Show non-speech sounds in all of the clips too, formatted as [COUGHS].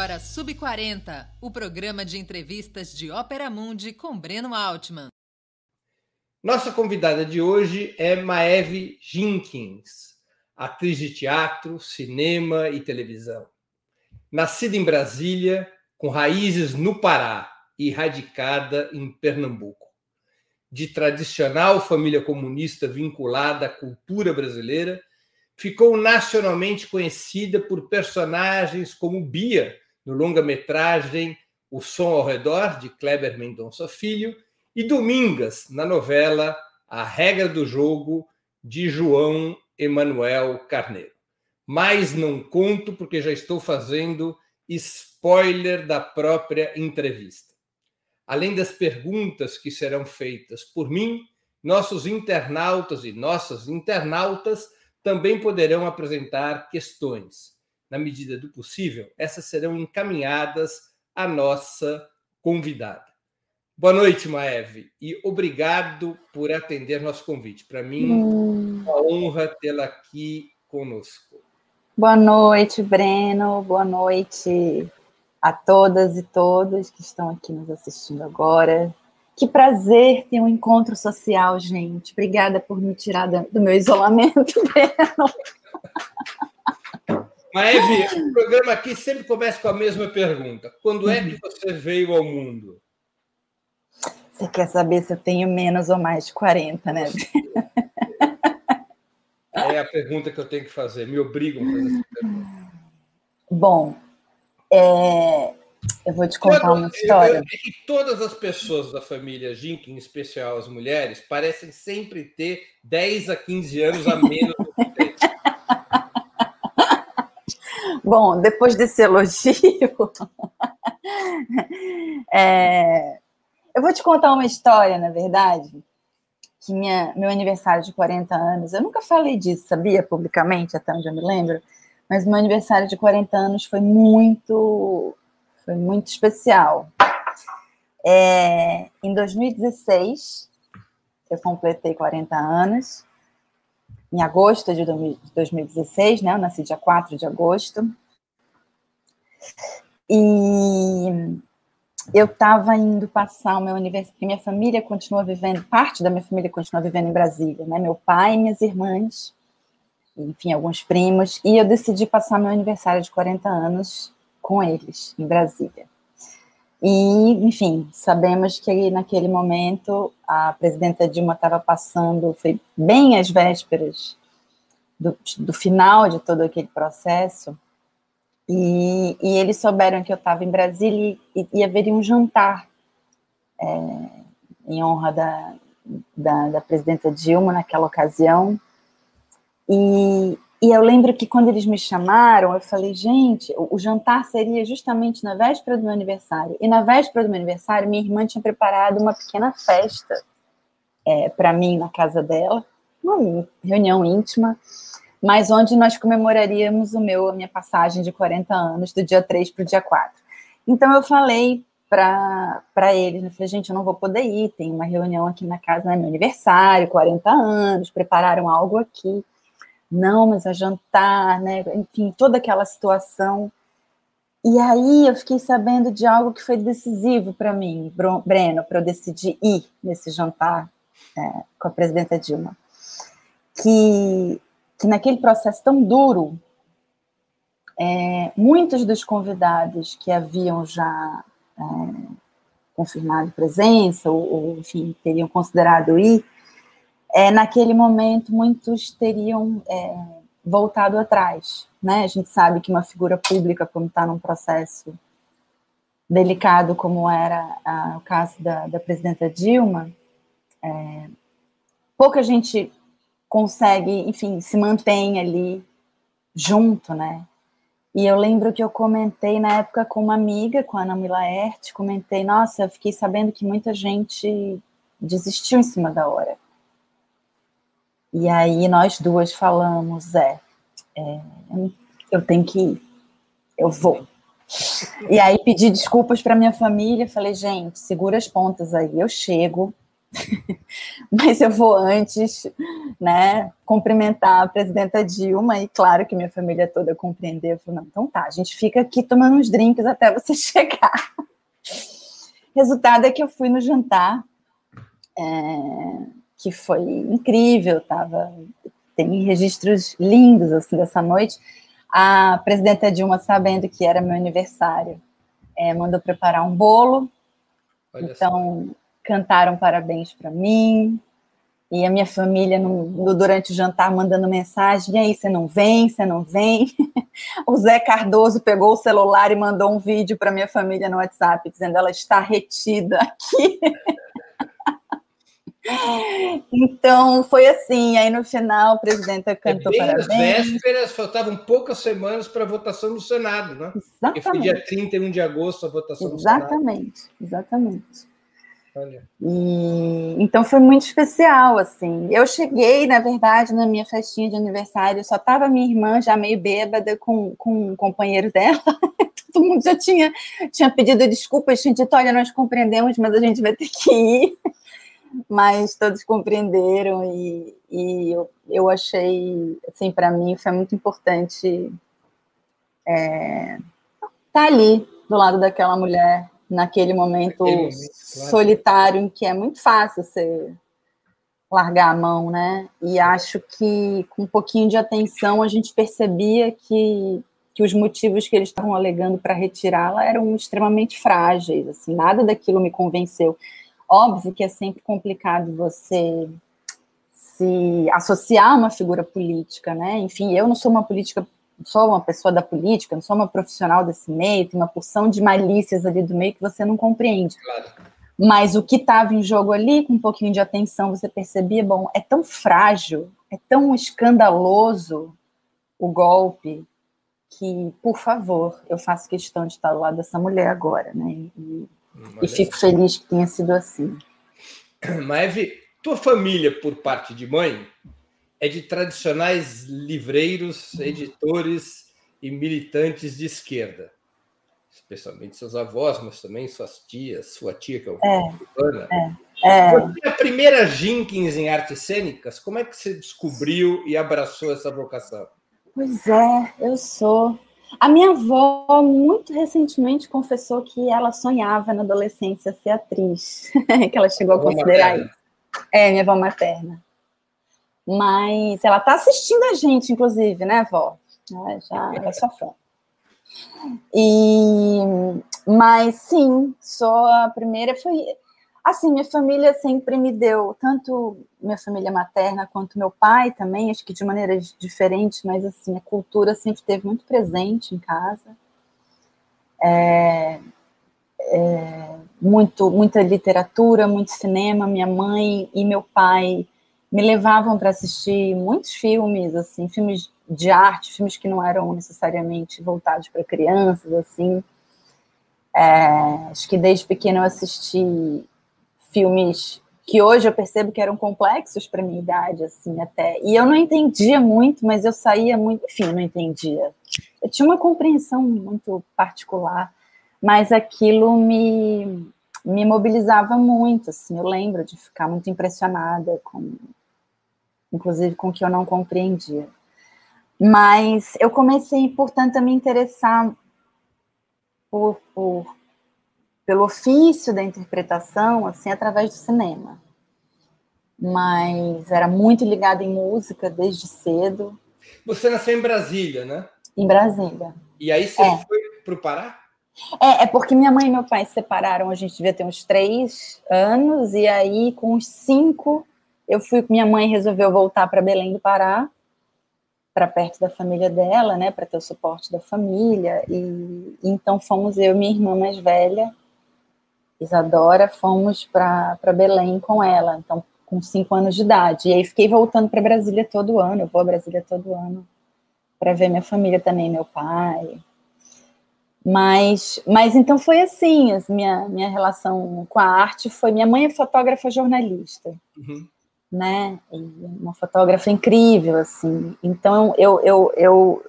agora Sub 40, o programa de entrevistas de Ópera Mundi com Breno Altman. Nossa convidada de hoje é Maeve Jenkins, atriz de teatro, cinema e televisão. Nascida em Brasília, com raízes no Pará e radicada em Pernambuco. De tradicional família comunista vinculada à cultura brasileira, ficou nacionalmente conhecida por personagens como Bia, no longa-metragem O Som ao Redor, de Kleber Mendonça Filho, e Domingas, na novela A Regra do Jogo, de João Emanuel Carneiro. Mas não conto porque já estou fazendo spoiler da própria entrevista. Além das perguntas que serão feitas por mim, nossos internautas e nossas internautas também poderão apresentar questões. Na medida do possível, essas serão encaminhadas à nossa convidada. Boa noite, Maeve, e obrigado por atender nosso convite. Para mim, hum. uma honra tê-la aqui conosco. Boa noite, Breno. Boa noite a todas e todos que estão aqui nos assistindo agora. Que prazer ter um encontro social, gente. Obrigada por me tirar do meu isolamento, [LAUGHS] Breno. Maeve, o programa aqui sempre começa com a mesma pergunta. Quando é que você veio ao mundo? Você quer saber se eu tenho menos ou mais de 40, né? É a pergunta que eu tenho que fazer. Me obrigam a fazer essa pergunta. Bom, é, eu vou te contar uma história. Eu, que todas as pessoas da família Jink, em especial as mulheres, parecem sempre ter 10 a 15 anos a menos do que Bom, depois desse elogio, [LAUGHS] é, eu vou te contar uma história, na verdade, que minha, meu aniversário de 40 anos, eu nunca falei disso, sabia, publicamente, até onde eu me lembro, mas meu aniversário de 40 anos foi muito foi muito especial. É, em 2016, eu completei 40 anos, em agosto de 2016, né? Eu nasci dia 4 de agosto. E eu estava indo passar o meu aniversário, minha família continua vivendo, parte da minha família continua vivendo em Brasília, né? Meu pai minhas irmãs, enfim, alguns primos, e eu decidi passar meu aniversário de 40 anos com eles em Brasília. E, enfim, sabemos que naquele momento a presidenta Dilma estava passando, foi bem às vésperas do, do final de todo aquele processo, e, e eles souberam que eu estava em Brasília e, haveria um jantar é, em honra da, da, da presidenta Dilma naquela ocasião. E, e eu lembro que quando eles me chamaram, eu falei, gente, o, jantar seria justamente na véspera do meu aniversário. E na véspera do meu aniversário, minha irmã tinha preparado uma pequena festa é, para mim na casa dela, uma reunião íntima, mas onde nós comemoraríamos o meu, a minha passagem de 40 anos, do dia 3 para o dia 4. Então eu falei para eles, eu falei, gente, eu não vou poder ir, tem uma reunião aqui na casa, né, meu aniversário, 40 anos, prepararam algo aqui não, mas a jantar, né? Enfim, toda aquela situação. E aí eu fiquei sabendo de algo que foi decisivo para mim, Breno, para eu decidir ir nesse jantar é, com a presidenta Dilma. Que, que naquele processo tão duro, é, muitos dos convidados que haviam já é, confirmado presença, ou, ou, enfim, teriam considerado ir, é, naquele momento muitos teriam é, voltado atrás. Né? A gente sabe que uma figura pública, como está num processo delicado como era a, o caso da, da presidenta Dilma, é, pouca gente consegue, enfim, se mantém ali junto, né? E eu lembro que eu comentei na época com uma amiga, com a Ana Milaert, comentei, nossa, eu fiquei sabendo que muita gente desistiu em cima da hora. E aí nós duas falamos, é, é eu tenho que ir, eu vou. E aí pedi desculpas para minha família, falei, gente, segura as pontas aí, eu chego, [LAUGHS] mas eu vou antes né, cumprimentar a presidenta Dilma, e claro que minha família toda compreendeu. Falou, não, então tá, a gente fica aqui tomando uns drinks até você [LAUGHS] chegar. Resultado é que eu fui no jantar, é, que foi incrível, tava, tem registros lindos assim dessa noite. A presidenta Dilma, sabendo que era meu aniversário, é, mandou preparar um bolo. Olha então, só. cantaram parabéns para mim, e a minha família, no, no, durante o jantar, mandando mensagem: e aí, você não vem? Você não vem? [LAUGHS] o Zé Cardoso pegou o celular e mandou um vídeo para minha família no WhatsApp, dizendo: ela está retida aqui. [LAUGHS] então, foi assim. Aí, no final, o presidente é cantou é bem parabéns. Nas vésperas, faltavam poucas semanas para a votação no Senado, né? Exatamente. Porque foi dia 31 de agosto a votação exatamente, no Senado. Exatamente, exatamente. E, então foi muito especial, assim. Eu cheguei, na verdade, na minha festinha de aniversário, só tava minha irmã já meio bêbada com, com um companheiro [LAUGHS] dela. Todo mundo já tinha, tinha pedido desculpas, tinha dito, olha, nós compreendemos, mas a gente vai ter que ir. Mas todos compreenderam e, e eu, eu achei, assim, para mim foi muito importante é, estar tá ali do lado daquela mulher naquele momento, naquele momento claro. solitário, em que é muito fácil você largar a mão, né? E acho que com um pouquinho de atenção a gente percebia que, que os motivos que eles estavam alegando para retirá-la eram extremamente frágeis, assim, nada daquilo me convenceu. Óbvio que é sempre complicado você se associar a uma figura política, né? Enfim, eu não sou uma política sou uma pessoa da política, não sou uma profissional desse meio, tem uma porção de malícias ali do meio que você não compreende. Claro. Mas o que estava em jogo ali, com um pouquinho de atenção, você percebia, bom, é tão frágil, é tão escandaloso o golpe, que, por favor, eu faço questão de estar do lado dessa mulher agora, né? E, e fico feliz que tenha sido assim. [CLEARS THROAT] Maeve, tua família, por parte de mãe, é de tradicionais livreiros, editores e militantes de esquerda. Especialmente seus avós, mas também suas tias, sua tia, que é o é, é, é. Você é a primeira Jenkins em artes cênicas, como é que você descobriu e abraçou essa vocação? Pois é, eu sou. A minha avó, muito recentemente, confessou que ela sonhava na adolescência ser atriz, [LAUGHS] que ela chegou a considerar isso. É, minha avó materna. Mas ela está assistindo a gente, inclusive, né, vó? Já é sua fã. E, mas sim, sou a primeira. Foi assim, minha família sempre me deu, tanto minha família materna quanto meu pai também, acho que de maneiras diferentes, mas assim, a cultura sempre esteve muito presente em casa. É, é, muito, muita literatura, muito cinema. Minha mãe e meu pai me levavam para assistir muitos filmes, assim, filmes de arte, filmes que não eram necessariamente voltados para crianças, assim. É, acho que desde pequena eu assisti filmes que hoje eu percebo que eram complexos para minha idade, assim, até. E eu não entendia muito, mas eu saía muito, enfim, não entendia. Eu tinha uma compreensão muito particular, mas aquilo me me mobilizava muito, assim. Eu lembro de ficar muito impressionada com inclusive com o que eu não compreendia. Mas eu comecei, portanto, a me interessar por, por, pelo ofício da interpretação, assim, através do cinema. Mas era muito ligada em música desde cedo. Você nasceu em Brasília, né? Em Brasília. E aí você é. foi para o Pará? É, é porque minha mãe e meu pai se separaram, a gente devia ter uns três anos, e aí, com uns cinco, eu fui, minha mãe resolveu voltar para Belém do Pará, para perto da família dela, né, para ter o suporte da família, e, e então fomos eu e minha irmã mais velha, Isadora, fomos para Belém com ela, então com cinco anos de idade, e aí fiquei voltando para Brasília todo ano, eu vou a Brasília todo ano, para ver minha família também, meu pai, mas, mas então foi assim, minha, minha relação com a arte foi, minha mãe é fotógrafa jornalista, uhum né? uma fotógrafa incrível, assim. Então, eu, eu, eu,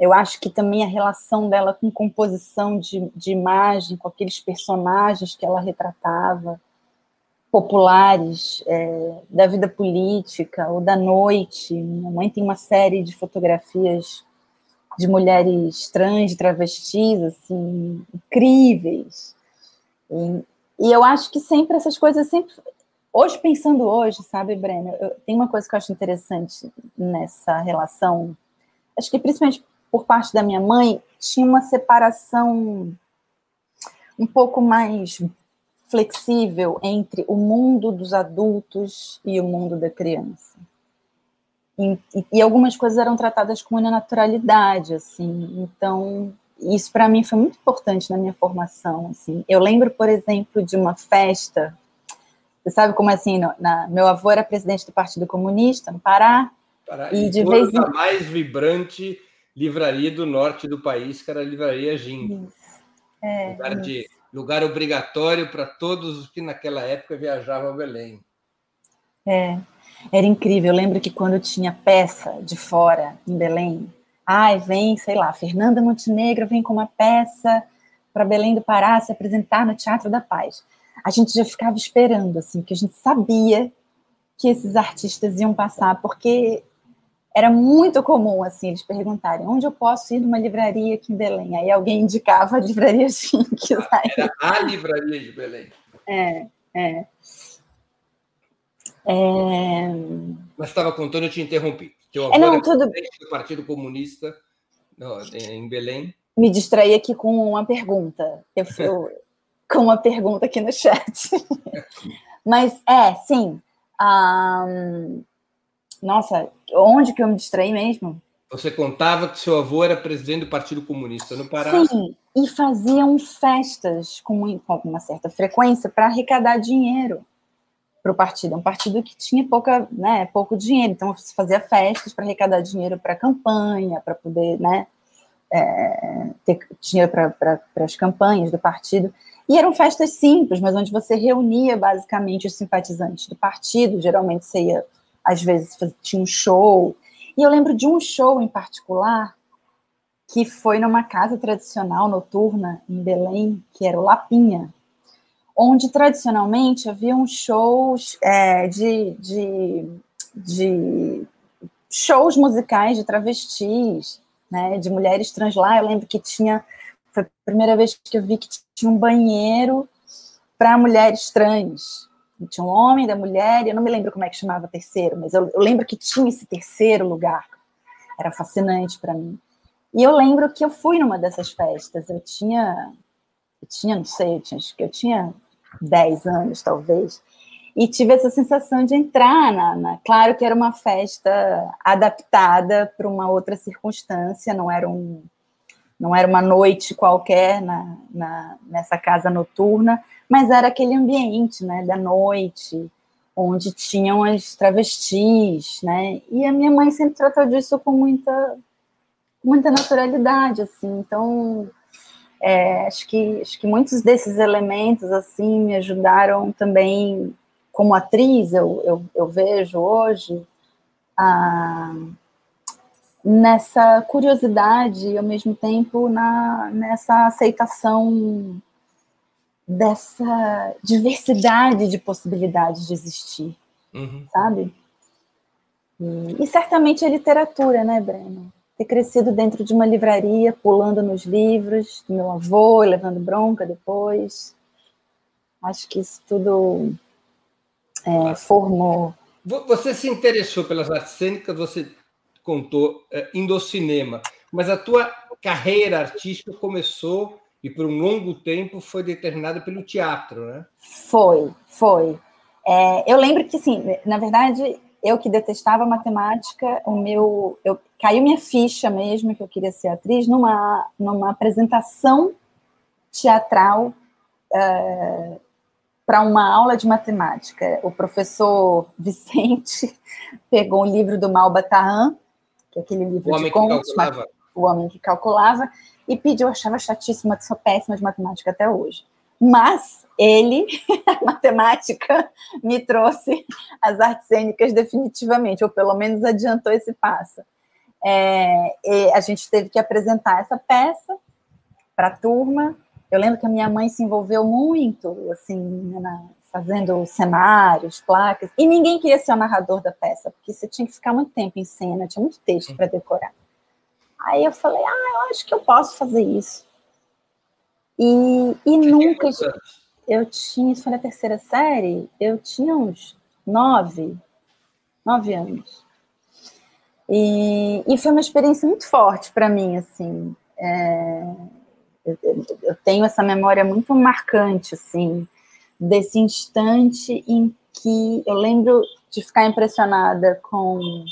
eu acho que também a relação dela com composição de, de imagem, com aqueles personagens que ela retratava, populares é, da vida política ou da noite. Minha mãe tem uma série de fotografias de mulheres trans, travestis, assim, incríveis. E, e, eu acho que sempre essas coisas sempre hoje pensando hoje, sabe, Breno, eu, tem uma coisa que eu acho interessante nessa relação. Acho que principalmente por parte da minha mãe tinha uma separação um pouco mais flexível entre o mundo dos adultos e o mundo da criança. E, e algumas coisas eram tratadas com uma naturalidade, assim. Então, isso para mim foi muito importante na minha formação, assim. Eu lembro, por exemplo, de uma festa. Você sabe como é assim? Na, meu avô era presidente do Partido Comunista no Pará. Pará e, de vez em mais vibrante livraria do norte do país, que era a livraria Jim. É, lugar isso. de lugar obrigatório para todos os que naquela época viajavam a Belém. É, era incrível. Eu lembro que quando tinha peça de fora em Belém, ai, vem, sei lá, Fernanda Montenegro vem com uma peça para Belém do Pará se apresentar no Teatro da Paz. A gente já ficava esperando, assim, que a gente sabia que esses artistas iam passar, porque era muito comum, assim, eles perguntarem onde eu posso ir numa livraria aqui em Belém. Aí alguém indicava a livraria [LAUGHS] Chinques. Ah, era a livraria de Belém. É, é. é... Mas estava contando, eu te interrompi. Teu avô é, não, tudo... do Partido Comunista em Belém. Me distraí aqui com uma pergunta. Eu, eu [LAUGHS] com uma pergunta aqui no chat. [LAUGHS] Mas, é, sim. Um, nossa, onde que eu me distraí mesmo? Você contava que seu avô era presidente do Partido Comunista no Pará. Sim, e faziam festas com, com uma certa frequência para arrecadar dinheiro para o partido. É um partido que tinha pouca, né, pouco dinheiro, então se fazia festas para arrecadar dinheiro para a campanha, para poder né, é, ter dinheiro para as campanhas do partido. E eram festas simples, mas onde você reunia basicamente os simpatizantes do partido, geralmente você ia às vezes tinha um show. E eu lembro de um show em particular que foi numa casa tradicional noturna em Belém, que era o Lapinha, onde tradicionalmente haviam shows é, de, de, de, shows musicais de travestis, né, de mulheres trans lá. Eu lembro que tinha, foi a primeira vez que eu vi que tinha um banheiro para mulheres trans tinha um homem, da mulher, e eu não me lembro como é que chamava o terceiro, mas eu, eu lembro que tinha esse terceiro lugar. Era fascinante para mim. E eu lembro que eu fui numa dessas festas. Eu tinha, eu tinha, não sei, eu tinha, eu tinha 10 anos, talvez. E tive essa sensação de entrar na, na claro que era uma festa adaptada para uma outra circunstância, não era um não era uma noite qualquer na, na, nessa casa noturna, mas era aquele ambiente, né, da noite, onde tinham as travestis, né, e a minha mãe sempre tratou disso com muita, muita naturalidade, assim, então, é, acho, que, acho que muitos desses elementos, assim, me ajudaram também, como atriz, eu, eu, eu vejo hoje, a nessa curiosidade e ao mesmo tempo na, nessa aceitação dessa diversidade de possibilidades de existir, uhum. sabe? E, e, certamente a literatura, né, Breno? Ter crescido dentro de uma livraria, pulando nos livros do meu avô, levando bronca depois. Acho que isso tudo é, formou. Você se interessou pelas artes cênicas, você contou é, indo ao cinema, mas a tua carreira artística começou e por um longo tempo foi determinada pelo teatro, né? Foi, foi. É, eu lembro que, assim, na verdade, eu que detestava matemática, o meu, eu caiu minha ficha mesmo que eu queria ser atriz numa numa apresentação teatral é, para uma aula de matemática. O professor [LAUGHS] Vicente pegou um livro do Malbataan, que é aquele livro o de contos, o homem que calculava, e pediu, eu achava chatíssima, sou péssima de matemática até hoje. Mas ele, [LAUGHS] a matemática, me trouxe as artes cênicas definitivamente, ou pelo menos adiantou esse passo. É, a gente teve que apresentar essa peça para a turma. Eu lembro que a minha mãe se envolveu muito, assim, na, fazendo cenários, placas, e ninguém queria ser o narrador da peça, porque você tinha que ficar muito tempo em cena, tinha muito texto para decorar. Aí eu falei, ah, eu acho que eu posso fazer isso. E, e nunca. Eu tinha, isso foi na terceira série, eu tinha uns nove, nove anos. E, e foi uma experiência muito forte para mim, assim. É, eu, eu, tenho essa memória muito marcante, assim, desse instante em que eu lembro de ficar impressionada com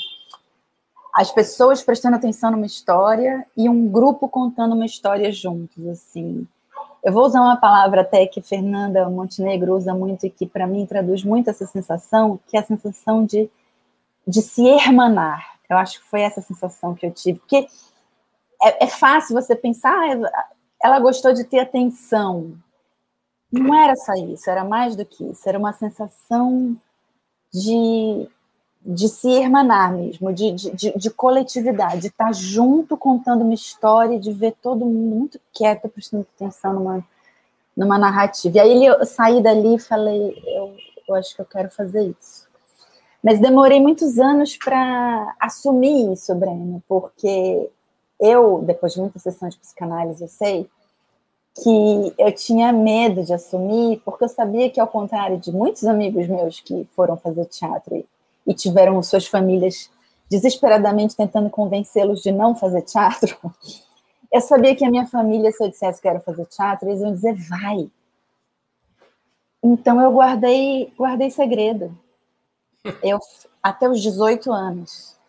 as pessoas prestando atenção numa história e um grupo contando uma história juntos, assim. Eu vou usar uma palavra até que Fernanda Montenegro usa muito e que para mim traduz muito essa sensação, que é a sensação de, de se hermanar. Eu acho que foi essa sensação que eu tive, porque é, é fácil você pensar, ah, ela gostou de ter atenção. Não era só isso, era mais do que isso, era uma sensação de, de se hermanar mesmo, de, de, de, coletividade, de estar junto contando uma história, de ver todo mundo muito quieto, prestando atenção numa, numa narrativa. E aí eu saí dali e falei, eu, eu acho que eu quero fazer isso. Mas demorei muitos anos para assumir isso, Breno, porque eu, depois de muita sessão de psicanálise, eu sei que eu tinha medo de assumir, porque eu sabia que, ao contrário de muitos amigos meus que foram fazer teatro e, tiveram suas famílias desesperadamente tentando convencê-los de não fazer teatro, [LAUGHS] eu sabia que a minha família, se eu dissesse que quero fazer teatro, eles iam dizer vai. Então eu guardei, guardei segredo. Eu até os 18 anos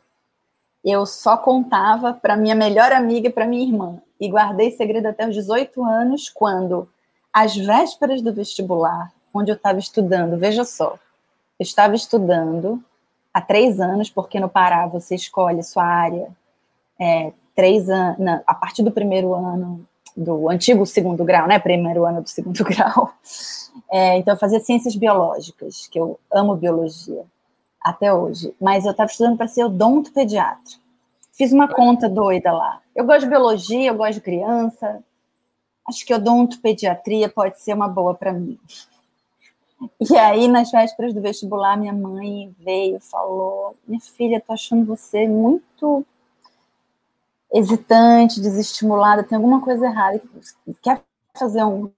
eu só contava para minha melhor amiga e para minha irmã. E guardei segredo até os 18 anos, quando, às vésperas do vestibular, onde eu estava estudando, veja só, eu estava estudando há três anos, porque no Pará você escolhe sua área é, três anos, a partir do primeiro ano do antigo segundo grau, né? Primeiro ano do segundo [LAUGHS] grau. É, então, eu fazia ciências biológicas, que eu amo biologia até hoje, mas eu estava estudando para ser odontopediatra. Fiz uma conta doida lá. Eu gosto de biologia, eu gosto de criança. Acho que odontopediatria pode ser uma boa para mim. E aí, nas vésperas do vestibular, minha mãe veio e falou: Minha filha, tô achando você muito hesitante, desestimulada, tem alguma coisa errada. Quer fazer um,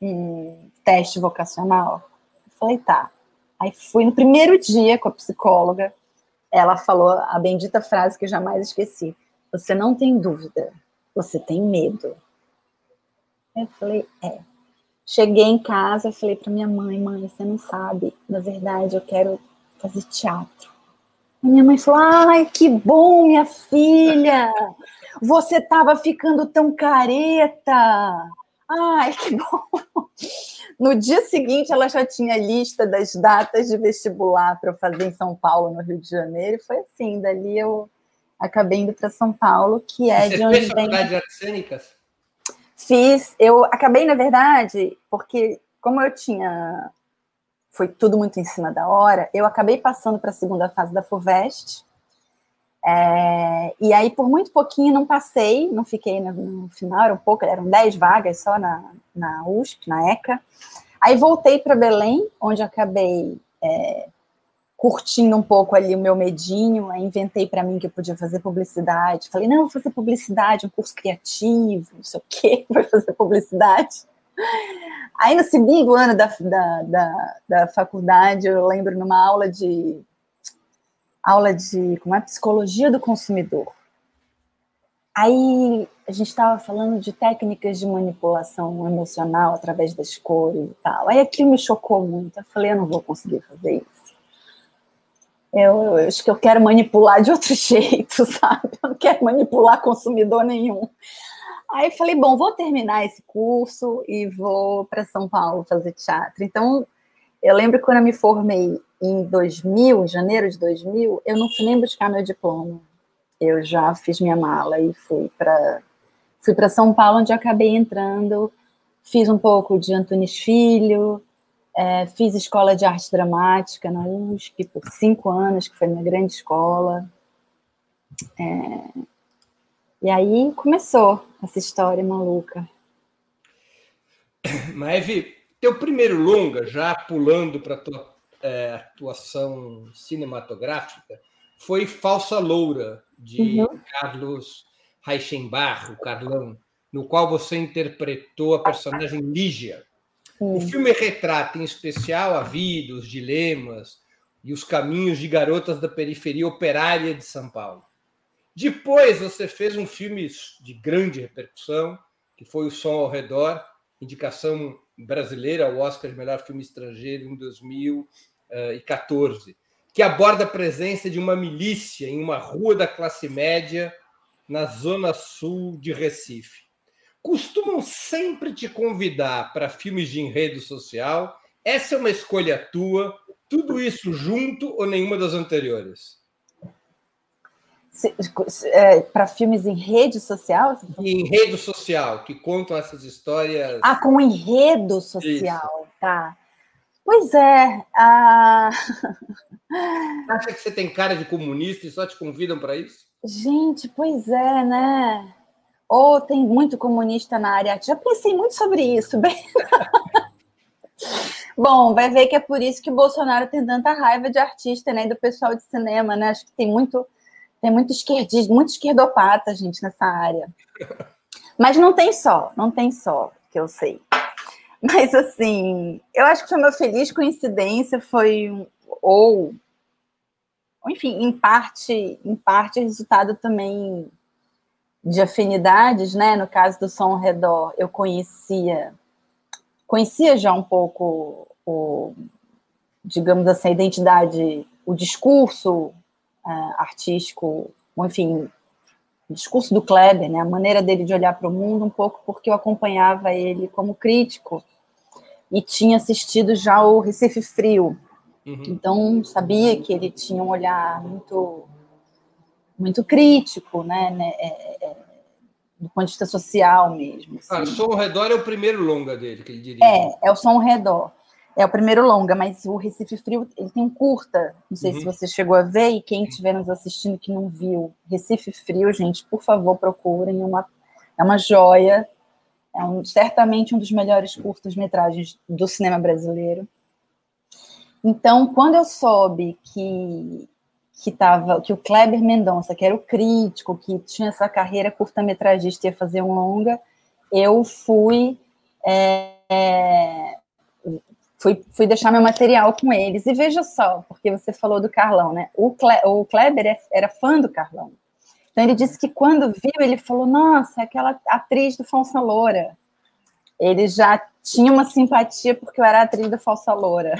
um teste vocacional? Eu falei: Tá. Aí fui no primeiro dia com a psicóloga, ela falou a bendita frase que jamais esqueci: Você não tem dúvida, você tem medo. Eu falei: É. Cheguei em casa, falei para minha mãe: Mãe, você não sabe, na verdade eu quero fazer teatro. E minha mãe falou: Ai, que bom, minha filha! Você estava ficando tão careta! Ai, que bom! No dia seguinte, ela já tinha lista das datas de vestibular para eu fazer em São Paulo, no Rio de Janeiro, e foi assim. Dali eu acabei indo para São Paulo, que é Você de onde fez vem. faculdade de artes cênicas? Fiz, eu acabei, na verdade, porque como eu tinha. Foi tudo muito em cima da hora, eu acabei passando para a segunda fase da FUVEST, é, e aí, por muito pouquinho, não passei, não fiquei no, no final, eram pouco, eram 10 vagas só na, na USP, na ECA. Aí voltei para Belém, onde acabei é, curtindo um pouco ali o meu medinho, aí inventei para mim que eu podia fazer publicidade. Falei, não, vou fazer publicidade, um curso criativo, não sei o quê, [LAUGHS] vai fazer publicidade. Aí no segundo ano da, da, da, da faculdade, eu lembro numa aula de aula de como é psicologia do consumidor. Aí a gente estava falando de técnicas de manipulação emocional através das cores e tal. Aí aquilo me chocou muito. Eu falei, eu não vou conseguir fazer isso. Eu, eu acho que eu quero manipular de outro [LAUGHS] jeito, sabe? Eu não quero manipular consumidor nenhum. Aí falei, bom, vou terminar esse curso e vou para São Paulo fazer teatro. Então, eu lembro quando eu me formei em 2000, em janeiro de 2000, eu não fui nem buscar meu diploma. Eu já fiz minha mala e fui para fui para São Paulo, onde acabei entrando, fiz um pouco de Antunes Filho, é, fiz escola de arte dramática na USP por cinco anos, que foi minha grande escola. É, e aí começou essa história maluca. [COUGHS] Maeve, Teu primeiro longa, já pulando para tua é, atuação cinematográfica, foi Falsa Loura, de uhum. Carlos Reichenbach, o Carlão, no qual você interpretou a personagem Lígia. Uhum. O filme retrata, em especial, a vida, os dilemas e os caminhos de garotas da periferia operária de São Paulo. Depois você fez um filme de grande repercussão, que foi O Som ao Redor, indicação brasileira ao Oscar de Melhor Filme Estrangeiro em 2014, que aborda a presença de uma milícia em uma rua da classe média na zona sul de Recife. Costumam sempre te convidar para filmes de enredo social. Essa é uma escolha tua, tudo isso junto ou nenhuma das anteriores? É, para filmes em rede social? Em rede social, que contam essas histórias. Ah, com enredo social, Isso. tá. Pois é. A... Acha que você tem cara de comunista e só te convidam para isso? Gente, pois é, né? Ou tem muito comunista na área. Já pensei muito sobre isso. [LAUGHS] Bem... Bom, vai ver que é por isso que o Bolsonaro tem tanta raiva de artista, né? Do pessoal de cinema, né? Acho que tem muito tem muito esquerdista, muito esquerdopata, gente, nessa área. Mas não tem só, não tem só, que eu sei. Mas, assim, eu acho que foi uma feliz coincidência, foi, ou, enfim, em parte, em parte resultado também de afinidades, né? No caso do Som ao Redor, eu conhecia, conhecia já um pouco o, digamos assim, a identidade, o discurso uh, artístico, enfim, o discurso do Kleber, né, a maneira dele de olhar para o mundo, um pouco porque eu acompanhava ele como crítico e tinha assistido já o Recife Frio. Uhum. Então, sabia que ele tinha um olhar muito muito crítico, né, né é, é, do ponto de vista social mesmo. Assim. Ah, o Som ao Redor é o primeiro longa dele, que ele diria. É, é o Som ao Redor. É o primeiro longa, mas o Recife Frio ele tem um curta. Não sei uhum. se você chegou a ver e quem estiver nos assistindo que não viu Recife Frio, gente, por favor procurem. Uma, é uma joia. É um, certamente um dos melhores curtas-metragens do cinema brasileiro. Então, quando eu soube que que tava, que o Kleber Mendonça, que era o crítico, que tinha essa carreira curta-metragista, ia fazer um longa, eu fui é, é, fui, fui deixar meu material com eles. E veja só, porque você falou do Carlão, né? O, Cle, o Kleber é, era fã do Carlão. Então ele disse que quando viu, ele falou: Nossa, aquela atriz do Falsa Loura. Ele já tinha uma simpatia porque eu era atriz do Falsa Loura.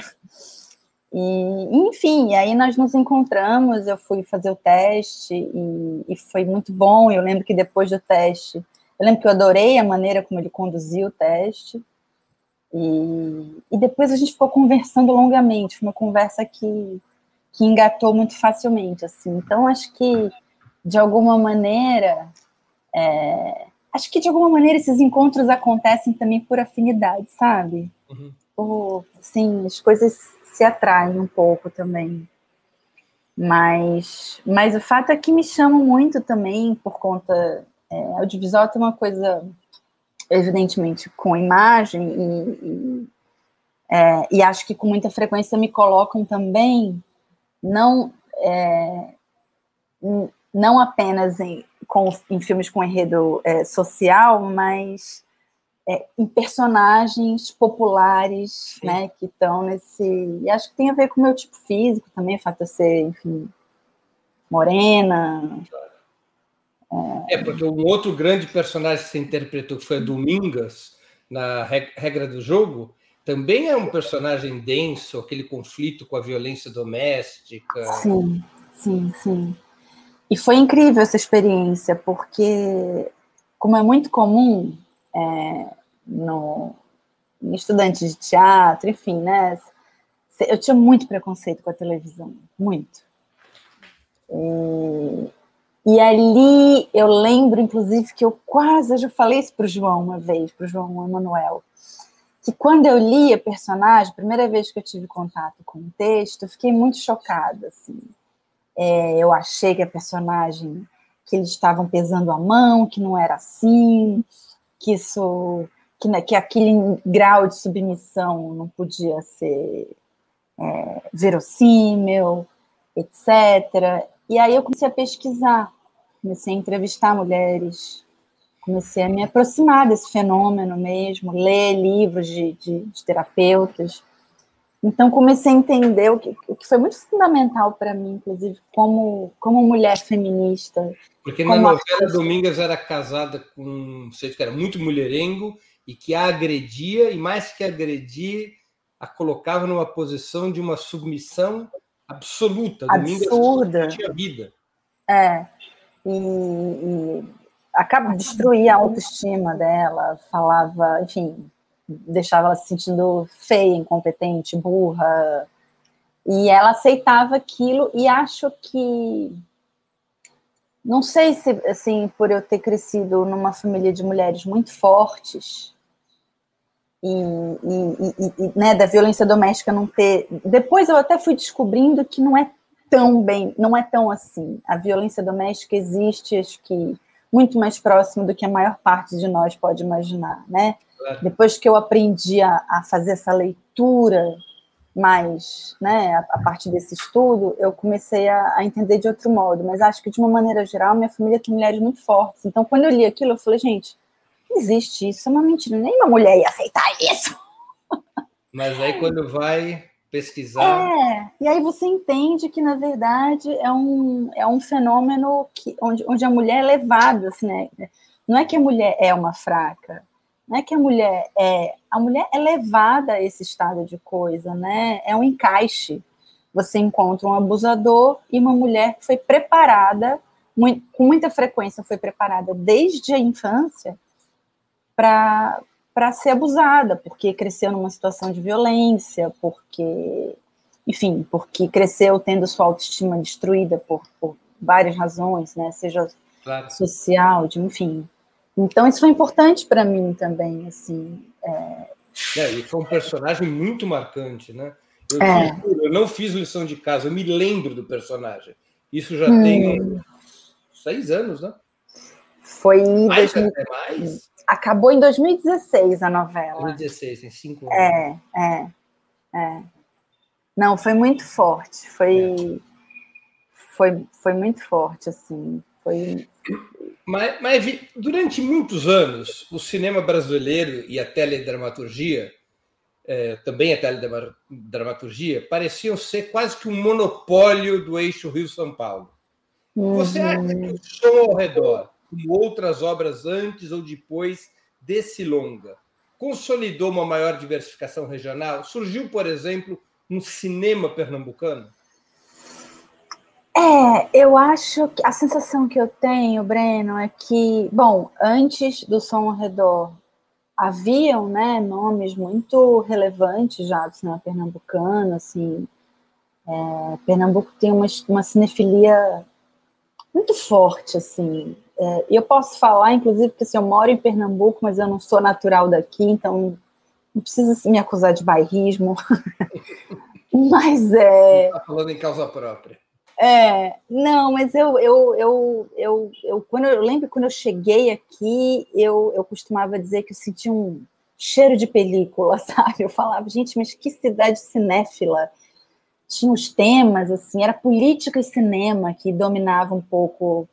E, enfim, aí nós nos encontramos, eu fui fazer o teste e, e, foi muito bom. Eu lembro que depois do teste, eu lembro que eu adorei a maneira como ele conduziu o teste. E, e depois a gente ficou conversando longamente, foi uma conversa que, que engatou muito facilmente, assim. Então, acho que, de alguma maneira, é, acho que, de alguma maneira, esses encontros acontecem também por afinidade, sabe? Uhum. Por, assim, as coisas se atraem um pouco também. Mas, mas o fato é que me chamam muito também por conta... É, audiovisual tem uma coisa evidentemente, com imagem, e, e, é, e, acho que com muita frequência me colocam também, não, é, não apenas em, com, em filmes com enredo é, social, mas é, em personagens populares, Sim. né, que estão nesse... E acho que tem a ver com o meu tipo físico também, o fato de eu ser, enfim, morena, é, porque um outro grande personagem que você interpretou, que foi a Domingas, na regra do jogo, também é um personagem denso, aquele conflito com a violência doméstica. Sim, sim, sim. E foi incrível essa experiência, porque, como é muito comum é, no, em estudantes de teatro, enfim, né? Eu tinha muito preconceito com a televisão, muito. E, e ali eu lembro, inclusive, que eu quase, eu já falei isso para o João uma vez, para o João Emanuel, que quando eu li a personagem, primeira vez que eu tive contato com o texto, eu fiquei muito chocada, assim. É, eu achei que a personagem, que eles estavam pesando a mão, que não era assim, que isso que, que aquele grau de submissão não podia ser é, verossímil, etc. E aí eu comecei a pesquisar, comecei a entrevistar mulheres, comecei a me aproximar desse fenômeno mesmo, ler livros de, de, de terapeutas. Então comecei a entender o que, o que foi muito fundamental para mim, inclusive como como mulher feminista. Porque na novela artista. Domingas era casada com um sujeito que era muito mulherengo e que a agredia e mais que agredir a colocava numa posição de uma submissão absoluta. Absurda. tinha vida. É. E, e acaba de destruir a autoestima dela, falava, enfim, deixava ela se sentindo feia, incompetente, burra. E ela aceitava aquilo e acho que não sei se assim por eu ter crescido numa família de mulheres muito fortes e, e, e, e né, da violência doméstica não ter. Depois eu até fui descobrindo que não é tão bem, não é tão assim. A violência doméstica existe, acho que muito mais próximo do que a maior parte de nós pode imaginar, né? Depois que eu aprendi a, a, fazer essa leitura mais, né, a, a partir desse estudo, eu comecei a, a, entender de outro modo. Mas acho que de uma maneira geral, minha família tem mulheres muito fortes. Então, quando eu li aquilo, eu falei, gente, não existe isso, é uma mentira. Nenhuma mulher ia aceitar isso. Mas aí quando vai pesquisar. É, e aí você entende que, na verdade, é um, é um fenômeno que, onde, onde a mulher é levada, assim, né? Não é que a mulher é uma fraca, não é que a mulher é. A mulher é levada a esse estado de coisa, né? É um encaixe. Você encontra um abusador e uma mulher que foi preparada, muito, com muita frequência foi preparada desde a infância para para ser abusada, porque cresceu numa situação de violência, porque, enfim, porque cresceu tendo sua autoestima destruída por, por várias razões, né? Seja claro. social, de, enfim. Então isso foi importante para mim também, assim. É... É, e foi um personagem muito marcante, né? Eu, é. eu, não fiz lição de casa, eu me lembro do personagem. Isso já hum. tem seis anos, né? Foi mais, 2000... mais? Acabou em 2016 a novela. 2016, tem cinco anos. É, é, é. Não, foi muito forte. Foi, é. foi, foi muito forte, assim. Foi. Mas, mas durante muitos anos, o cinema brasileiro e a teledramaturgia, é, também a teledramaturgia, pareciam ser quase que um monopólio do eixo Rio-São Paulo. Uhum. Você acha que o som ao redor como outras obras antes ou depois desse longa. Consolidou uma maior diversificação regional? Surgiu, por exemplo, um cinema pernambucano? É, eu acho que a sensação que eu tenho, Breno, é que, bom, antes do som ao redor, haviam, né, nomes muito relevantes já do cinema pernambucano, assim, é, Pernambuco tem uma, uma cinefilia muito forte, assim, é, eu posso falar, inclusive, porque assim, eu moro em Pernambuco, mas eu não sou natural daqui, então não precisa assim, me acusar de bairrismo. [LAUGHS] mas é. Está falando em causa própria. É, não, mas eu, eu, eu, eu, eu, quando eu lembro quando eu cheguei aqui, eu, eu costumava dizer que eu sentia um cheiro de película, [LAUGHS] sabe? Eu falava, gente, mas que cidade cinéfila. Tinha os temas, assim, era política e cinema que dominava um pouco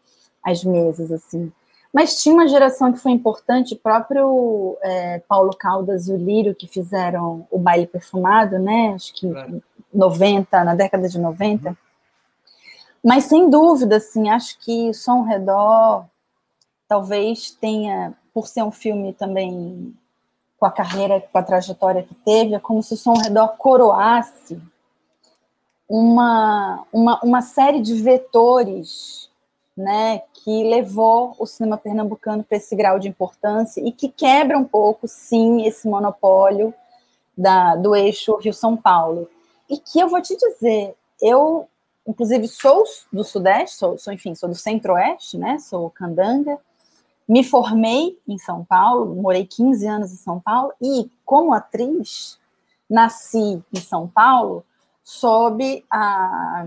as mesas, assim. Mas tinha uma geração que foi importante, o próprio é, Paulo Caldas e o Lírio, que fizeram o baile perfumado, né? Acho que claro. 90, na década de 90. Uhum. Mas sem dúvida, assim, acho que o Som Redor talvez tenha, por ser um filme também com a carreira, com a trajetória que teve, é como se o Som Redor coroasse uma, uma, uma série de vetores né, que levou o cinema pernambucano para esse grau de importância e que quebra um pouco, sim, esse monopólio da, do eixo Rio-São Paulo. E que eu vou te dizer, eu, inclusive, sou do Sudeste, sou, sou enfim, sou do Centro-Oeste, né, sou candanga, me formei em São Paulo, morei 15 anos em São Paulo e, como atriz, nasci em São Paulo sob a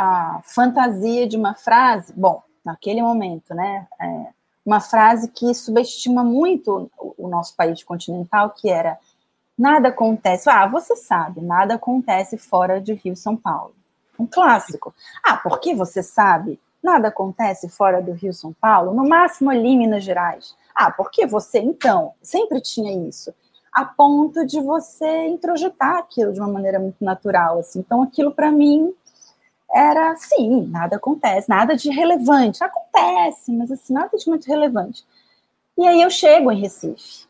a fantasia de uma frase, bom, naquele momento, né? É, uma frase que subestima muito o nosso país continental, que era nada acontece. Ah, você sabe, nada acontece fora de Rio São Paulo. Um clássico. Ah, por que você sabe? Nada acontece fora do Rio São Paulo, no máximo ali em Minas Gerais. Ah, por que você então? Sempre tinha isso. A ponto de você introjetar aquilo de uma maneira muito natural. Assim. Então, aquilo para mim era sim, nada acontece, nada de relevante. Acontece, mas assim, nada de muito relevante. E aí eu chego em Recife.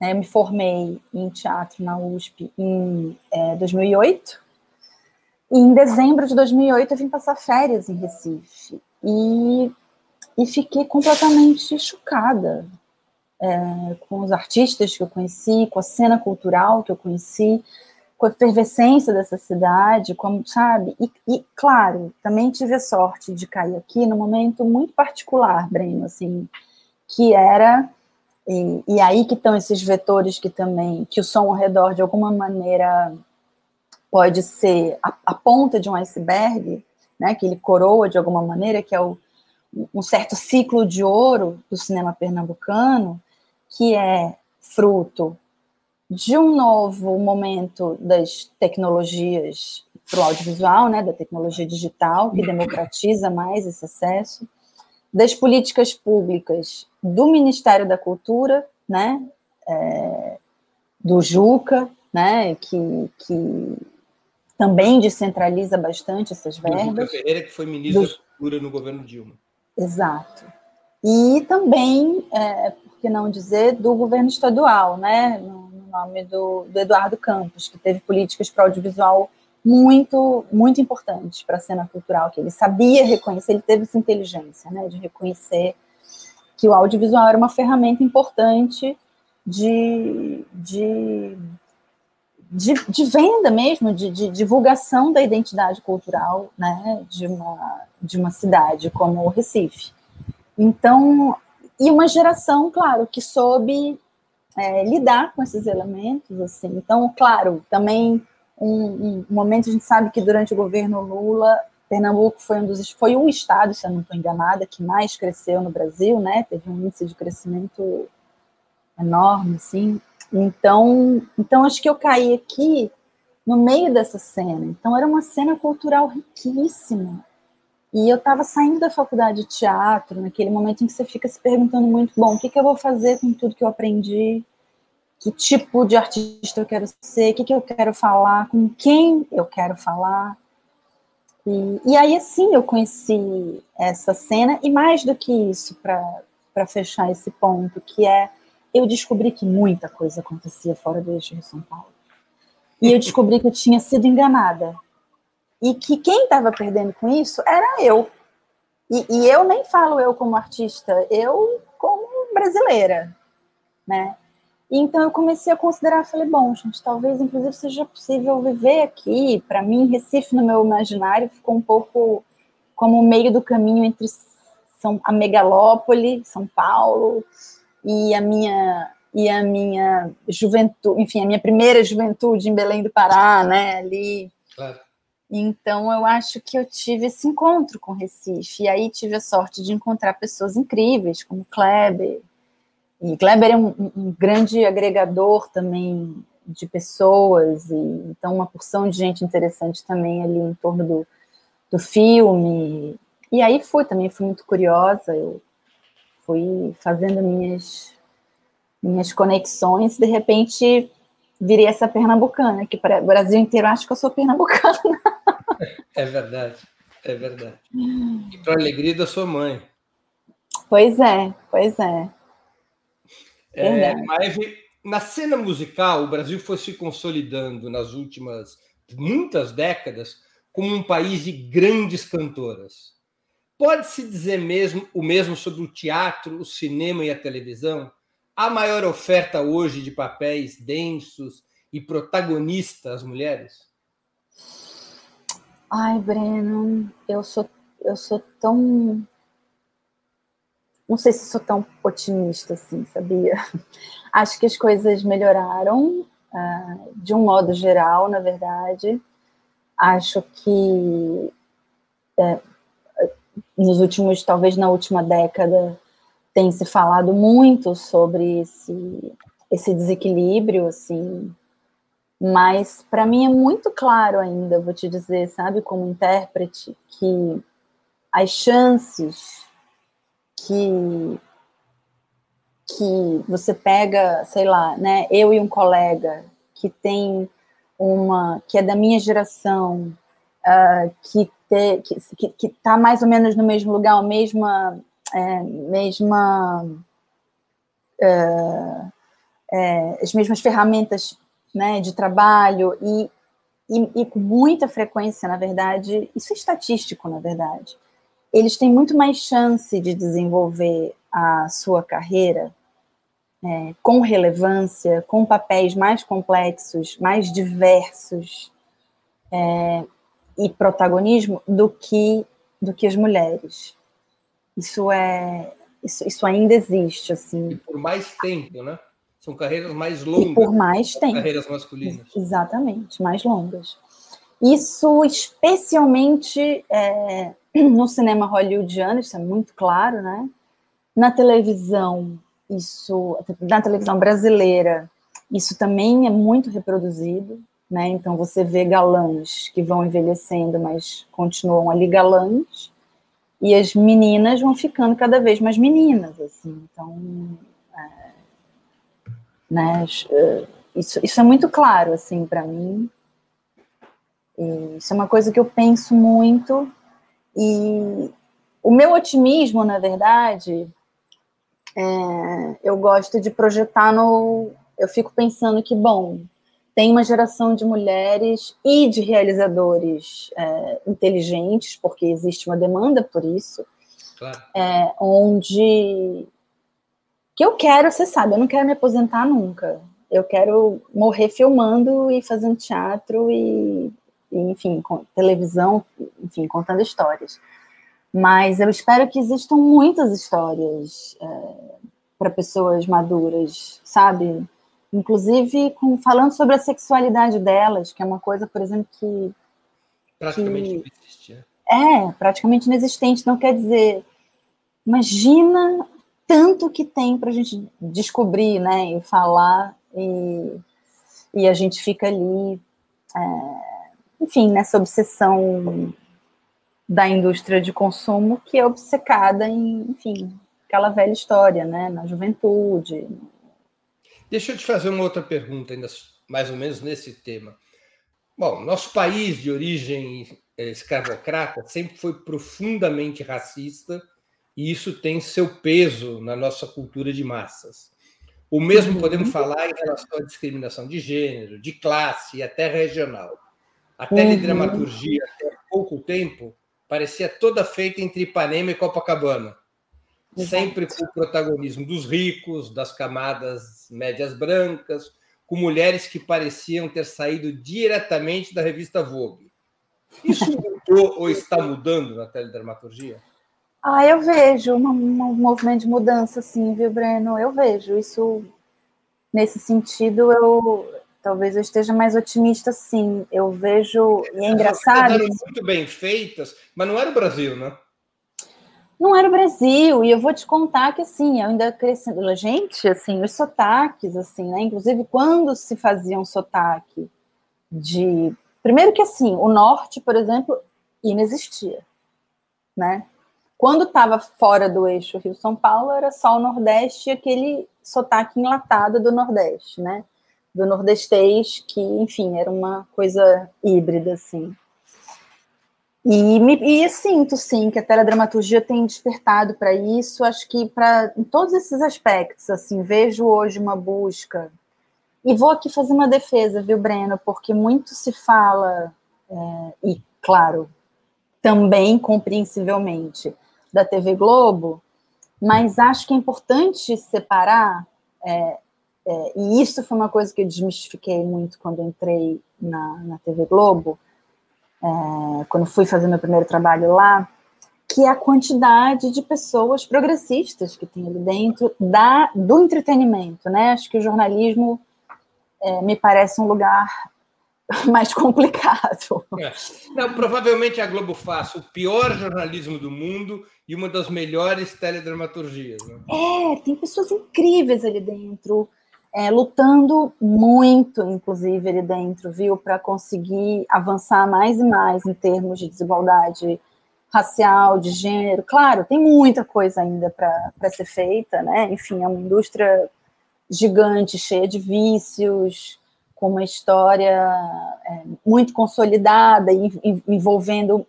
Né, me formei em teatro na USP em é, 2008. E em dezembro de 2008 eu vim passar férias em Recife. E, e fiquei completamente chocada é, com os artistas que eu conheci, com a cena cultural que eu conheci com a efervescência dessa cidade, como sabe? E, e, claro, também tive a sorte de cair aqui num momento muito particular, Breno, assim, que era e, e aí que estão esses vetores que também que o som ao redor de alguma maneira pode ser a, a ponta de um iceberg, né? Que ele coroa de alguma maneira, que é o, um certo ciclo de ouro do cinema pernambucano, que é fruto de um novo momento das tecnologias para o audiovisual, né, da tecnologia digital, que democratiza mais esse acesso, das políticas públicas do Ministério da Cultura, né, é, do Juca, né, que, que também descentraliza bastante essas verbas. Juca Ferreira, que foi ministro do... da Cultura no governo Dilma. Exato. E também, é, por que não dizer, do governo estadual, né, no, nome do, do Eduardo Campos, que teve políticas para o audiovisual muito, muito importantes para a cena cultural, que ele sabia reconhecer, ele teve essa inteligência, né, de reconhecer que o audiovisual era uma ferramenta importante de, de, de, de venda mesmo, de, de, divulgação da identidade cultural, né, de uma, de uma cidade como o Recife. Então, e uma geração, claro, que soube é, lidar com esses elementos, assim. Então, claro, também um, um, momento a gente sabe que durante o governo Lula, Pernambuco foi um dos foi o estado, se eu não estou enganada, que mais cresceu no Brasil, né? Teve um índice de crescimento enorme, assim. Então, então acho que eu caí aqui no meio dessa cena. Então era uma cena cultural riquíssima. E eu estava saindo da faculdade de teatro, naquele momento em que você fica se perguntando muito, bom, o que, que eu vou fazer com tudo que eu aprendi? Que tipo de artista eu quero ser? O que, que eu quero falar? Com quem eu quero falar? E, e aí, assim, eu conheci essa cena, e mais do que isso, para fechar esse ponto, que é, eu descobri que muita coisa acontecia fora do eixo de São Paulo. E eu descobri que eu tinha sido enganada e que quem estava perdendo com isso era eu. E, e, eu nem falo eu como artista, eu como brasileira, né? Então eu comecei a considerar, falei, bom, gente, talvez inclusive seja possível viver aqui. Para mim, Recife no meu imaginário ficou um pouco como o meio do caminho entre São, a megalópole, São Paulo, e a minha e a minha juventude, enfim, a minha primeira juventude em Belém do Pará, né, ali. Claro então, eu acho que eu tive esse encontro com Recife. E aí tive a sorte de encontrar pessoas incríveis, como Kleber. E Kleber é um, um grande agregador também de pessoas, e então uma porção de gente interessante também ali em torno do, do filme. E aí fui também, fui muito curiosa, eu fui fazendo minhas, minhas conexões, de repente virei essa pernambucana, que para o Brasil inteiro acho que eu sou pernambucana. [LAUGHS] É verdade, é verdade. E para alegria da sua mãe. Pois é, pois é. É mas na cena musical, o Brasil foi se consolidando nas últimas muitas décadas como um país de grandes cantoras. Pode-se dizer mesmo o mesmo sobre o teatro, o cinema e a televisão? a maior oferta hoje de papéis densos e protagonistas mulheres? Ai, Breno, eu sou eu sou tão não sei se sou tão otimista assim, sabia? Acho que as coisas melhoraram uh, de um modo geral, na verdade. Acho que é, nos últimos, talvez na última década, tem se falado muito sobre esse, esse desequilíbrio, assim, mas para mim é muito claro ainda, vou te dizer, sabe, como intérprete, que as chances que que você pega, sei lá, né, eu e um colega que tem uma que é da minha geração, uh, que te, que, que está mais ou menos no mesmo lugar, mesma é, mesma é, é, as mesmas ferramentas né, de trabalho e, e, e, com muita frequência, na verdade, isso é estatístico, na verdade, eles têm muito mais chance de desenvolver a sua carreira é, com relevância, com papéis mais complexos, mais diversos é, e protagonismo do que do que as mulheres. Isso é isso, isso ainda existe assim. E por mais tempo, né? São carreiras mais longas. E por mais tempo. Carreiras masculinas. Exatamente, mais longas. Isso especialmente é, [CLEARS THROAT] no cinema hollywoodiano, isso é muito claro, né? Na televisão, isso, na televisão brasileira, isso também é muito reproduzido, né? Então você vê galãs que vão envelhecendo, mas continuam ali galãs, e as meninas vão ficando cada vez mais meninas, assim. Então, né? Eh, isso, isso é muito claro, assim, para mim. E isso é uma coisa que eu penso muito. E o meu otimismo, na verdade, é, eu gosto de projetar no. Eu fico pensando que, bom, tem uma geração de mulheres e de realizadores é, inteligentes, porque existe uma demanda por isso, claro. é, onde que eu quero, você sabe, eu não quero me aposentar nunca. Eu quero morrer filmando e fazendo teatro e, e enfim, com televisão, enfim, contando histórias. Mas eu espero que existam muitas histórias é, para pessoas maduras, sabe? Inclusive com, falando sobre a sexualidade delas, que é uma coisa, por exemplo, que. Praticamente que, não existe. É, é praticamente inexistente. Não quer dizer. Imagina tanto que tem para a gente descobrir, né, e falar, e, e a gente fica ali, é, enfim, nessa obsessão da indústria de consumo que é obcecada em, enfim, aquela velha história, né, na juventude. Deixa eu te fazer uma outra pergunta, ainda mais ou menos nesse tema. Bom, nosso país de origem é, escravocrata sempre foi profundamente racista e isso tem seu peso na nossa cultura de massas. O mesmo uhum. podemos falar em relação à discriminação de gênero, de classe e até regional. A teledramaturgia, uhum. até pouco tempo, parecia toda feita entre Ipanema e Copacabana, Exato. sempre com o protagonismo dos ricos, das camadas médias brancas, com mulheres que pareciam ter saído diretamente da revista Vogue. Isso mudou ou está mudando na teledramaturgia? Ah, eu vejo um, um movimento de mudança, sim, viu, Breno? Eu vejo isso. Nesse sentido, eu talvez eu esteja mais otimista, sim. Eu vejo e é engraçado. Eram muito bem feitas, mas não era o Brasil, né? Não era o Brasil, e eu vou te contar que assim, eu ainda crescendo, gente, assim, os sotaques, assim, né? Inclusive quando se fazia um sotaque de, primeiro que assim, o norte, por exemplo, inexistia, né? Quando estava fora do eixo Rio-São Paulo, era só o Nordeste e aquele sotaque enlatado do Nordeste, né? Do nordestês, que, enfim, era uma coisa híbrida, assim. E, me, e sinto, sim, que a teledramaturgia tem despertado para isso, acho que para todos esses aspectos, assim, vejo hoje uma busca. E vou aqui fazer uma defesa, viu, Breno? Porque muito se fala, é, e claro, também compreensivelmente, da TV Globo, mas acho que é importante separar, é, é, e isso foi uma coisa que eu desmistifiquei muito quando entrei na, na TV Globo, é, quando fui fazer meu primeiro trabalho lá, que é a quantidade de pessoas progressistas que tem ali dentro da, do entretenimento, né? Acho que o jornalismo é, me parece um lugar [LAUGHS] mais complicado. É. Não, provavelmente a Globo faz o pior jornalismo do mundo e uma das melhores teledramaturgias. Né? É, tem pessoas incríveis ali dentro, é, lutando muito, inclusive, ali dentro, viu, para conseguir avançar mais e mais em termos de desigualdade racial, de gênero. Claro, tem muita coisa ainda para ser feita, né? Enfim, é uma indústria gigante, cheia de vícios, com uma história é, muito consolidada, envolvendo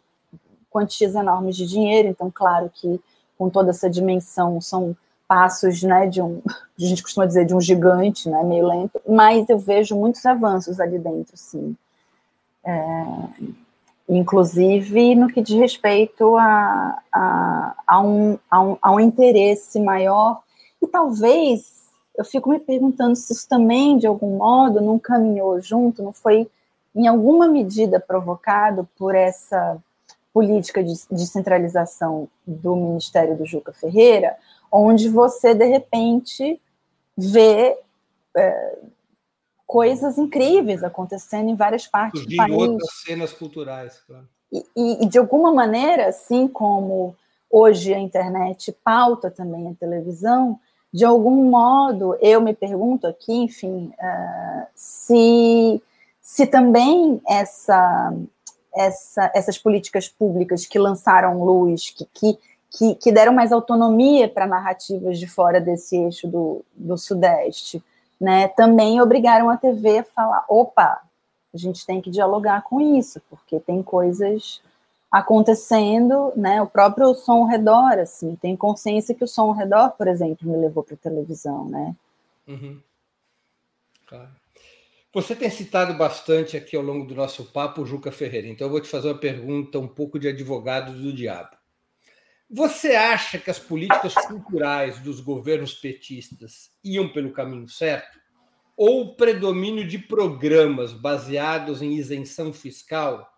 quantias enormes de dinheiro. Então, claro que com toda essa dimensão são passos, né, de um, a gente costuma dizer de um gigante, né, meio lento, mas eu vejo muitos avanços ali dentro, sim. É, inclusive no que diz respeito a, a, a, um, a, um, a um interesse maior, e talvez eu fico me perguntando se isso também, de algum modo, não caminhou junto, não foi, em alguma medida, provocado por essa política de descentralização do Ministério do Juca Ferreira, onde você, de repente, vê é, coisas incríveis acontecendo em várias partes do país. outras cenas culturais, claro. E, e, e, de alguma maneira, assim como hoje a internet pauta também a televisão, de algum modo, eu me pergunto aqui, enfim, uh, se, se também essa, essa, essas políticas públicas que lançaram luz, que, que, que, que deram mais autonomia para narrativas de fora desse eixo do, do Sudeste, né, também obrigaram a TV a falar: opa, a gente tem que dialogar com isso, porque tem coisas acontecendo, né? O próprio som ao redor, assim, tem consciência que o som ao redor, por exemplo, me levou para a televisão, né? Uhum. Claro. Você tem citado bastante aqui ao longo do nosso papo Juca Ferreira, então eu vou te fazer uma pergunta um pouco de advogado do diabo. Você acha que as políticas culturais dos governos petistas iam pelo caminho certo? Ou o predomínio de programas baseados em isenção fiscal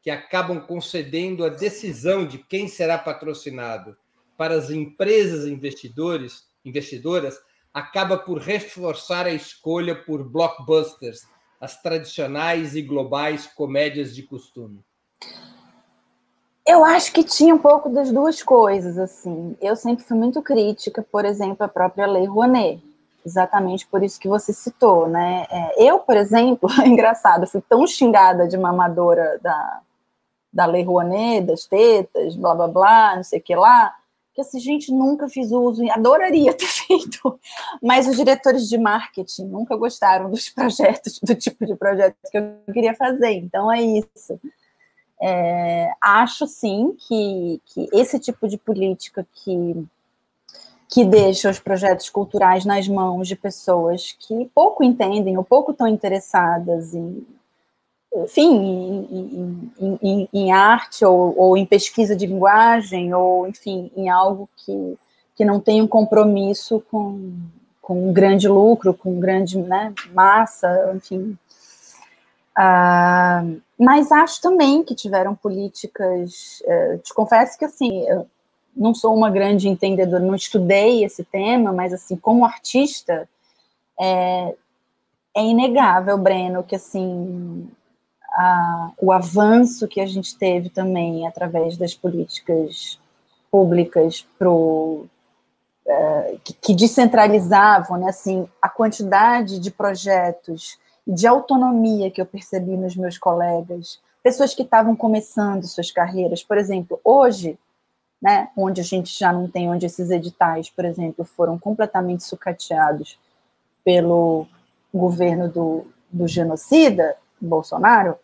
que acabam concedendo a decisão de quem será patrocinado para as empresas investidores, investidoras, acaba por reforçar a escolha por blockbusters, as tradicionais e globais comédias de costume. Eu acho que tinha um pouco das duas coisas, assim. Eu sempre fui muito crítica, por exemplo, à própria Lei Rouanet, exatamente por isso que você citou, né? É, eu, por exemplo, [LAUGHS] engraçado, fui tão xingada de mamadora da, da Lei Rouanet, das tetas, blá blá blá, não sei o que lá, que assim, gente, nunca fiz uso, adoraria [LAUGHS] ter feito, mas os diretores de marketing nunca gostaram dos projetos, do tipo de projeto que eu queria fazer, então é isso. É, acho sim que, que esse tipo de política que, que deixa os projetos culturais nas mãos de pessoas que pouco entendem ou pouco estão interessadas em enfim, em, em, em, arte ou, ou, em pesquisa de linguagem, ou, enfim, em algo que, que não tem um compromisso com, com um grande lucro, com grande né, massa, enfim. Ah, mas acho também que tiveram políticas. Eh, te confesso que, assim, eu não sou uma grande entendedora, não estudei esse tema, mas, assim, como artista, é, é inegável, Breno, que, assim, a, o avanço que a gente teve também através das políticas públicas pro, uh, que, que, descentralizavam né, assim, a quantidade de projetos de autonomia que eu percebi nos meus colegas, pessoas que estavam começando suas carreiras, por exemplo, hoje, né, onde a gente já não tem, onde esses editais, por exemplo, foram completamente sucateados pelo governo do, do genocida, Bolsonaro,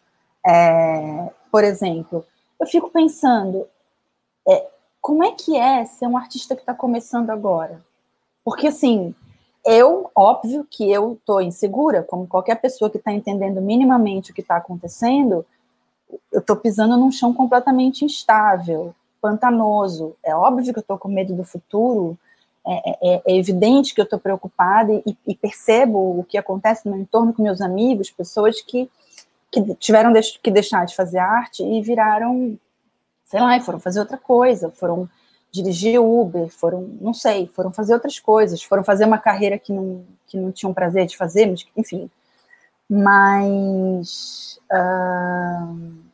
é, por exemplo, eu fico pensando, é, como é que é ser um artista que está começando agora? Porque, assim, eu, óbvio que eu estou insegura, como qualquer pessoa que está entendendo minimamente o que está acontecendo, eu estou pisando num chão completamente instável, pantanoso. É óbvio que eu estou com medo do futuro, é, é, é evidente que eu estou preocupada e, e, percebo o que acontece no meu entorno com meus amigos, pessoas que que tiveram que deixar de fazer arte e viraram, sei lá, foram fazer outra coisa, foram dirigir Uber, foram, não sei, foram fazer outras coisas, foram fazer uma carreira que não, que não tinham prazer de fazer, mas enfim. Mas. Uh...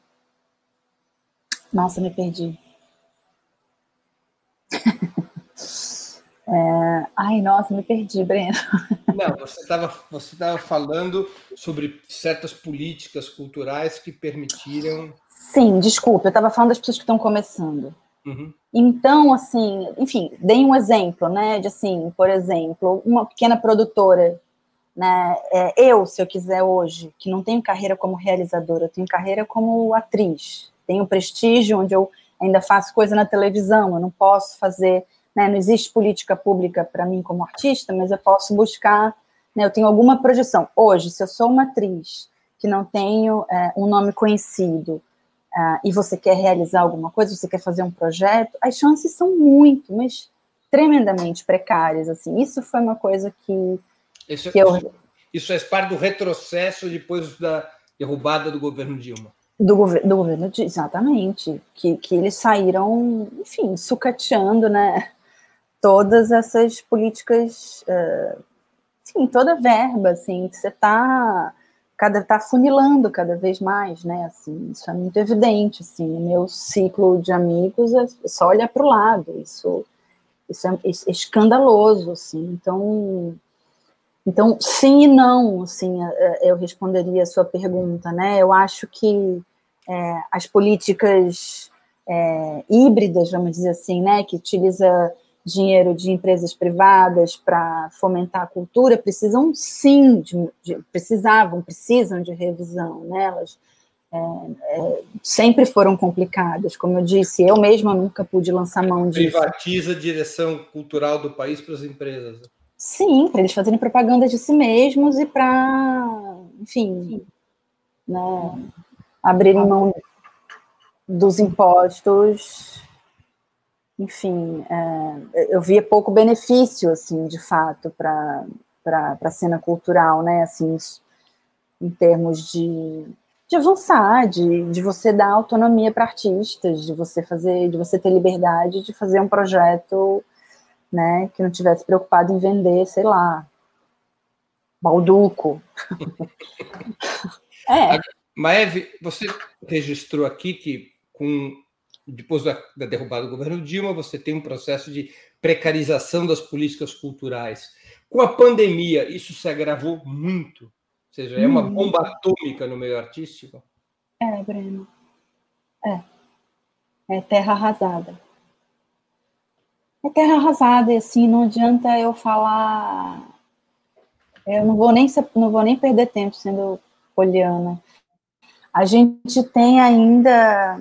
Nossa, me perdi. [LAUGHS] É... Ai, nossa, me perdi, Breno. [LAUGHS] Não, você estava você tava falando sobre certas políticas culturais que permitiram. Sim, desculpa, eu estava falando das pessoas que estão começando. Uhum. Então, assim, enfim, dei um exemplo, né? De assim, por exemplo, uma pequena produtora, né? É, eu, se eu quiser hoje, que não tenho carreira como realizadora, eu tenho carreira como atriz, tenho prestígio onde eu ainda faço coisa na televisão, eu não posso fazer né, não existe política pública para mim como artista, mas eu posso buscar, né, eu tenho alguma projeção. Hoje, se eu sou uma atriz que não tenho é, um nome conhecido uh, e você quer realizar alguma coisa, você quer fazer um projeto, as chances são muito, mas tremendamente precárias. Assim, isso foi uma coisa que, isso, que eu... Isso faz parte do retrocesso depois da derrubada do governo Dilma. Do, do governo, exatamente, que, que eles saíram, enfim, sucateando, né, todas essas políticas, uh, sim, toda verba, assim, que você está cada tá funilando cada vez mais, né? Assim, isso é muito evidente, assim, no meu ciclo de amigos é só olhar para o lado, isso, isso é, é, escandaloso, assim. Então, então sim e não, assim, é, é, eu responderia a sua pergunta, né? Eu acho que é, as políticas é, híbridas, vamos dizer assim, né, que utiliza dinheiro de empresas privadas para fomentar a cultura precisam sim de, de, precisavam precisam de revisão né? Elas é, é, sempre foram complicadas. Como eu disse eu mesma nunca pude lançar mão disso. Privatiza a direção cultural do país para as empresas. Sim para eles fazerem propaganda de si mesmos e para enfim né, abrirem mão dos impostos enfim, é, eu via pouco benefício, assim, de fato, para a cena cultural, né, assim, em termos de, de avançar, de, de você dar autonomia para artistas, de você fazer, de você ter liberdade de fazer um projeto, né, que não tivesse preocupado em vender, sei lá, balduco. [LAUGHS] é. Maeve, você registrou aqui que com depois da, da, derrubada do governo Dilma, você tem um processo de precarização das políticas culturais. Com a pandemia, isso se agravou muito. Ou seja, é uma hum. bomba atômica no meio artístico. É, Breno. É. É terra arrasada. É terra arrasada, e assim, não adianta eu falar. Eu não vou nem, não vou nem perder tempo sendo poliana. A gente tem ainda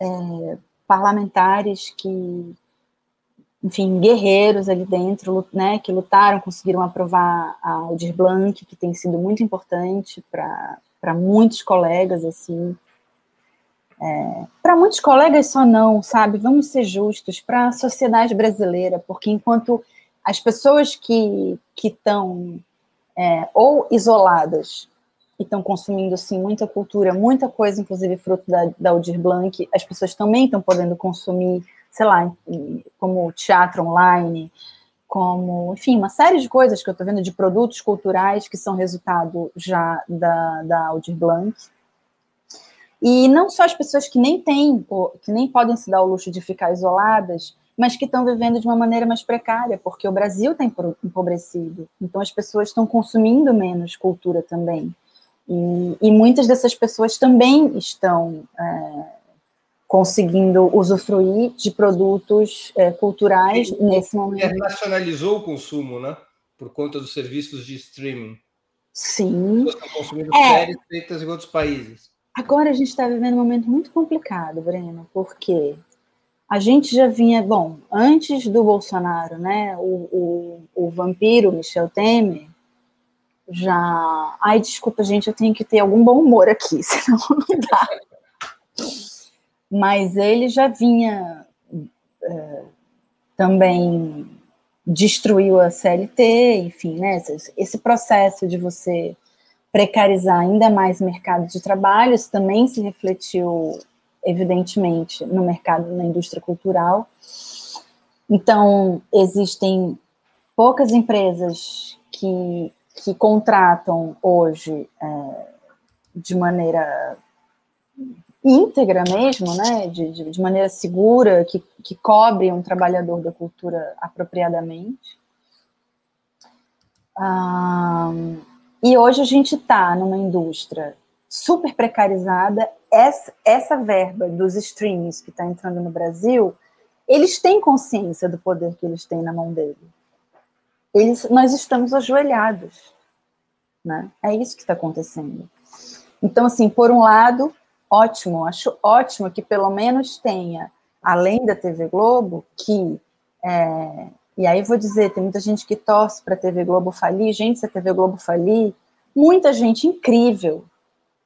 é, parlamentares que, enfim, guerreiros ali dentro, né, que lutaram, conseguiram aprovar a Aldir Blanc, que tem sido muito importante para muitos colegas, assim, é, para muitos colegas só não, sabe? Vamos ser justos para a sociedade brasileira, porque enquanto as pessoas que estão é, ou isoladas e estão consumindo assim muita cultura, muita coisa, inclusive fruto da, da Aldir Blanc. As pessoas também estão podendo consumir, sei lá, como teatro online, como, enfim, uma série de coisas que eu estou vendo de produtos culturais que são resultado já da, da Aldir Blanc. E não só as pessoas que nem têm, que nem podem se dar o luxo de ficar isoladas, mas que estão vivendo de uma maneira mais precária, porque o Brasil está empobrecido. Então as pessoas estão consumindo menos cultura também. E, e muitas dessas pessoas também estão é, conseguindo usufruir de produtos é, culturais e, nesse momento. Internacionalizou o consumo, né? Por conta dos serviços de streaming. Sim. Estão consumindo é. séries feitas em outros países. Agora a gente está vivendo um momento muito complicado, Breno, porque a gente já vinha, bom, antes do Bolsonaro, né, o, o, o vampiro Michel Temer, já. Ai, desculpa, gente, eu tenho que ter algum bom humor aqui, [LAUGHS] senão não dá. Mas ele já vinha é, também destruiu a CLT, enfim, né? Esse processo de você precarizar ainda mais o mercado de trabalho, isso também se refletiu, evidentemente, no mercado, na indústria cultural. Então, existem poucas empresas que que contratam hoje é, de maneira íntegra mesmo, né, de, de, de, maneira segura, que, que cobre um trabalhador da cultura apropriadamente. Ah, e hoje a gente está numa indústria super precarizada. Essa, essa verba dos streams que está entrando no Brasil, eles têm consciência do poder que eles têm na mão dele. Eles, nós estamos ajoelhados. Né? É isso que está acontecendo. Então, assim, por um lado, ótimo, acho ótimo que pelo menos tenha, além da TV Globo, que. É, e aí vou dizer, tem muita gente que torce para a TV Globo falir. Gente, se a TV Globo falir, muita gente incrível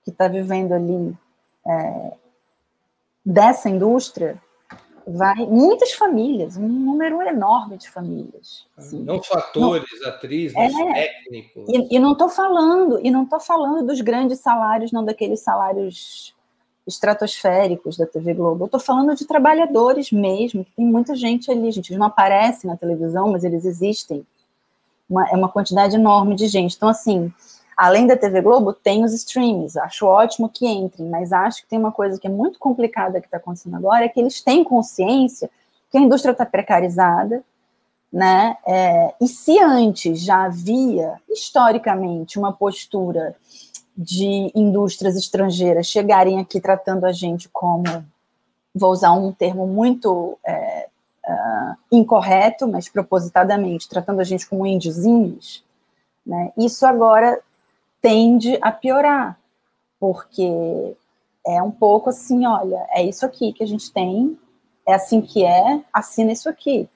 que está vivendo ali é, dessa indústria vai muitas famílias, um número enorme de famílias. Assim. Não só atores, não, atrizes, é, técnicos. E, e não estou falando, e não estou falando dos grandes salários, não daqueles salários estratosféricos da TV Globo. Eu estou falando de trabalhadores mesmo, que tem muita gente ali, gente, eles não aparecem na televisão, mas eles existem. Uma, é uma quantidade enorme de gente. Então, assim, além da TV Globo, tem os streams. Acho ótimo que entrem, mas acho que tem uma coisa que é muito complicada que está acontecendo agora, é que eles têm consciência que a indústria está precarizada, né? É, e se antes já havia, historicamente, uma postura de indústrias estrangeiras chegarem aqui tratando a gente como, vou usar um termo muito é, uh, incorreto, mas propositadamente, tratando a gente como índiozinhos, né, isso agora tende a piorar, porque é um pouco assim, olha, é isso aqui que a gente tem, é assim que é, assina isso aqui.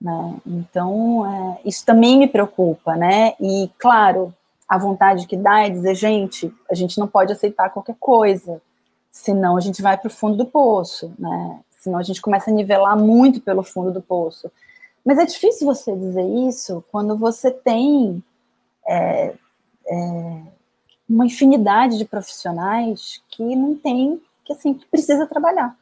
Né? Então, é, isso também me preocupa, né? E, claro, a vontade que dá é dizer, gente, a gente não pode aceitar qualquer coisa, senão a gente vai para o fundo do poço, né? Senão a gente começa a nivelar muito pelo fundo do poço. Mas é difícil você dizer isso quando você tem é, é, uma infinidade de profissionais que não tem, que assim, que precisa trabalhar.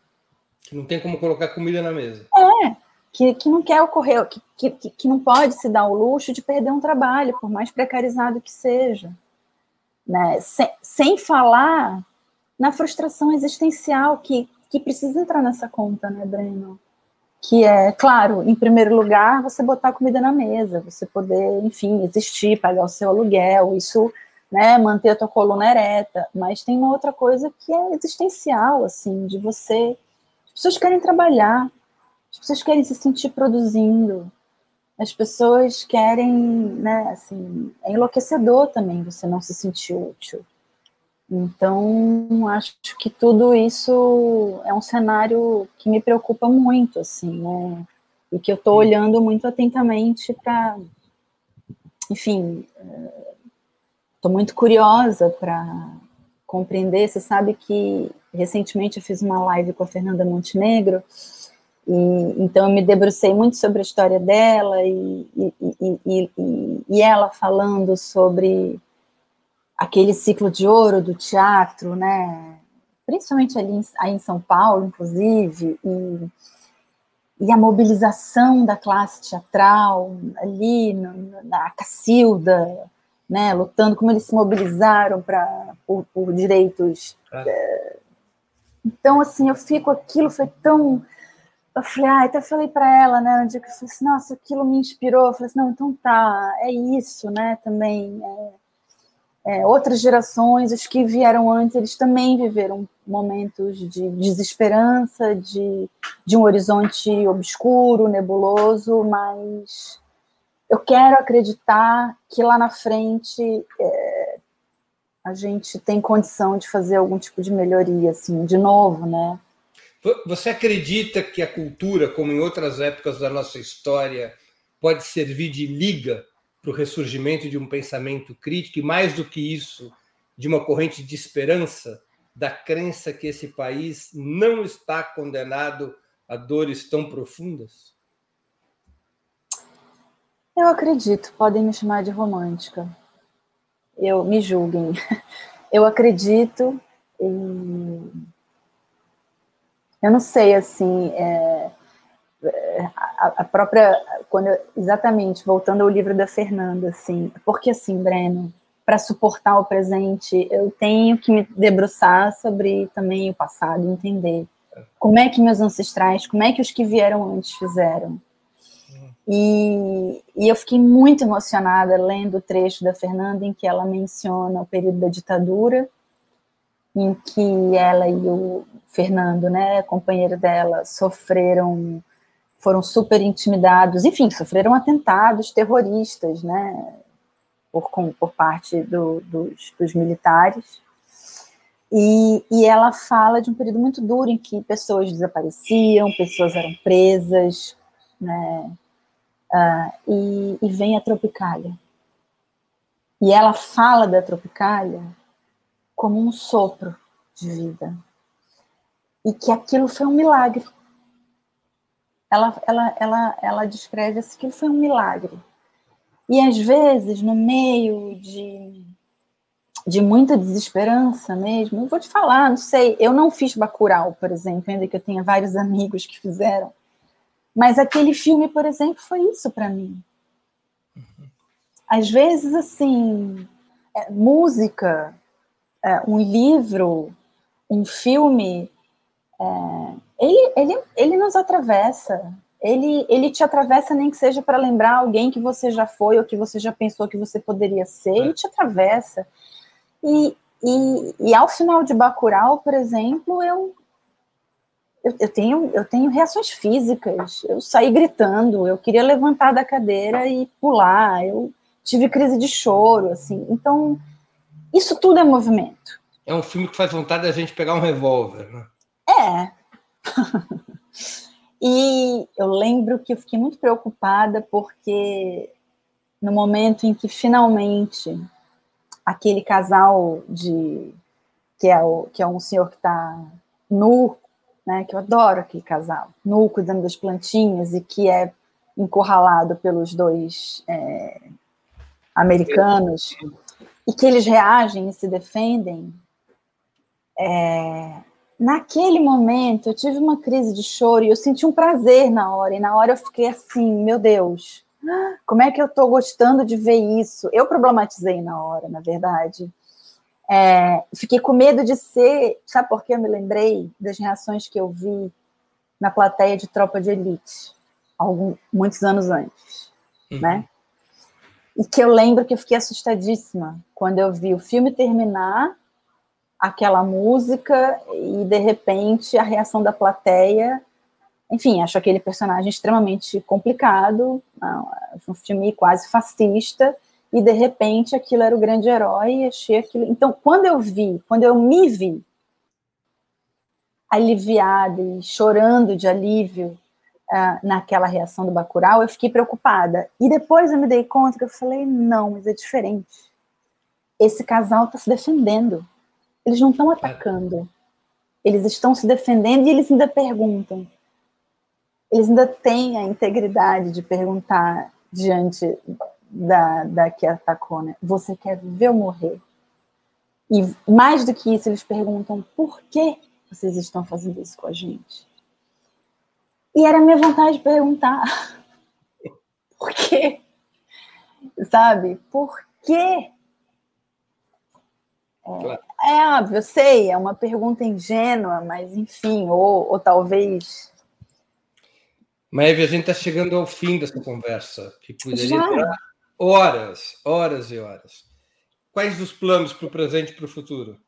Que não tem como colocar comida na mesa. É, que, que não quer ocorrer, que, que, que não pode se dar o luxo de perder um trabalho, por mais precarizado que seja. Né? Sem, sem falar na frustração existencial que, que precisa entrar nessa conta, né, Breno? Que é, claro, em primeiro lugar, você botar comida na mesa, você poder, enfim, existir, pagar o seu aluguel, isso, né, manter a tua coluna ereta. Mas tem uma outra coisa que é existencial, assim, de você. As pessoas querem trabalhar, as pessoas querem se sentir produzindo. As pessoas querem, né, assim, é enlouquecedor também você não se sentir útil. Então, acho que tudo isso é um cenário que me preocupa muito, assim, né? E que eu estou olhando muito atentamente para, enfim, estou muito curiosa para compreender. Você sabe que recentemente eu fiz uma live com a Fernanda Montenegro e, então eu me debrucei muito sobre a história dela e, e, e, e, ela falando sobre aquele ciclo de ouro do teatro, né? Principalmente ali em, aí em São Paulo, inclusive, e, e a mobilização da classe teatral ali no, na Cacilda, né? Lutando como eles se mobilizaram para por, por direitos. É. Então assim eu fico aquilo foi tão eu falei, ah, até falei para ela, né, no dia que eu falei assim, nossa, aquilo me inspirou. Eu falei assim, não, então tá, é isso, né, também. É, é, outras gerações, os que vieram antes, eles também viveram momentos de desesperança, de, de um horizonte obscuro, nebuloso, mas eu quero acreditar que lá na frente é, a gente tem condição de fazer algum tipo de melhoria, assim, de novo, né? Você acredita que a cultura, como em outras épocas da nossa história, pode servir de liga para o ressurgimento de um pensamento crítico e, mais do que isso, de uma corrente de esperança, da crença que esse país não está condenado a dores tão profundas? Eu acredito, podem me chamar de romântica. Eu me julguem. [LAUGHS] Eu acredito em eu não sei, assim, é, a, própria, quando eu, exatamente, voltando ao livro da Fernanda, assim, porque assim, Breno, para suportar o presente, eu tenho que me debruçar sobre também o passado, entender como é que meus ancestrais, como é que os que vieram antes fizeram. E, e eu fiquei muito emocionada lendo o trecho da Fernanda em que ela menciona o período da ditadura, em que ela e o Fernando, né, companheiro dela, sofreram, foram super intimidados, enfim, sofreram atentados terroristas, né, por, por parte do, dos, dos, militares. E, e ela fala de um período muito duro em que pessoas desapareciam, pessoas eram presas, né, uh, e, e vem a Tropicália. E ela fala da Tropicália como um sopro de vida. E que aquilo foi um milagre. Ela, ela, ela, ela descreve assim, que foi um milagre. E às vezes, no meio de, de muita desesperança mesmo, eu vou te falar, não sei, eu não fiz Bacurau, por exemplo, ainda que eu tenha vários [LAUGHS] amigos que fizeram, mas aquele filme, por exemplo, foi isso para mim. Às vezes, assim, é, música, é, um livro, um filme, é, ele, ele, ele nos atravessa. Ele, ele te atravessa nem que seja para lembrar alguém que você já foi ou que você já pensou que você poderia ser. Ele te atravessa. E, e, e ao final de Bacurau, por exemplo, eu, eu, eu, tenho, eu tenho reações físicas. Eu saí gritando, eu queria levantar da cadeira e pular. Eu tive crise de choro, assim. Então, isso tudo é movimento. É um filme que faz vontade da gente pegar um revólver, né? É. [LAUGHS] e eu lembro que eu fiquei muito preocupada porque no momento em que finalmente aquele casal de que é o que é um senhor que está nu, né, que eu adoro aquele casal, nu cuidando das plantinhas e que é encurralado pelos dois é, americanos e que eles reagem e se defendem, é, naquele momento eu tive uma crise de choro e eu senti um prazer na hora, e na hora eu fiquei assim, meu Deus, como é que eu estou gostando de ver isso? Eu problematizei na hora, na verdade. É, fiquei com medo de ser, sabe por que eu me lembrei das reações que eu vi na plateia de Tropa de Elite, algum, muitos anos antes, uhum. né? E que eu lembro que eu fiquei assustadíssima quando eu vi o filme terminar, aquela música, e de repente a reação da plateia. Enfim, acho aquele personagem extremamente complicado, um filme quase fascista, e de repente aquilo era o grande herói, e achei aquilo. Então, quando eu vi, quando eu me vi aliviada e chorando de alívio uh, naquela reação do Bacurau, eu fiquei preocupada. E depois eu me dei conta que eu falei, não, mas é diferente. Esse casal está se defendendo. Eles não estão atacando. Eles estão se defendendo e eles ainda perguntam. Eles ainda têm a integridade de perguntar diante da, da que atacou, né? Você quer viver ou morrer? E mais do que isso, eles perguntam por que vocês estão fazendo isso com a gente? E era minha vontade de perguntar: [LAUGHS] por quê? Sabe? Por quê? É, é óbvio, eu sei, é uma pergunta ingênua, mas enfim, ou, ou talvez. Maeve, a gente está chegando ao fim dessa conversa, que poderia durar horas, horas e horas. Quais os planos para o presente e para o futuro?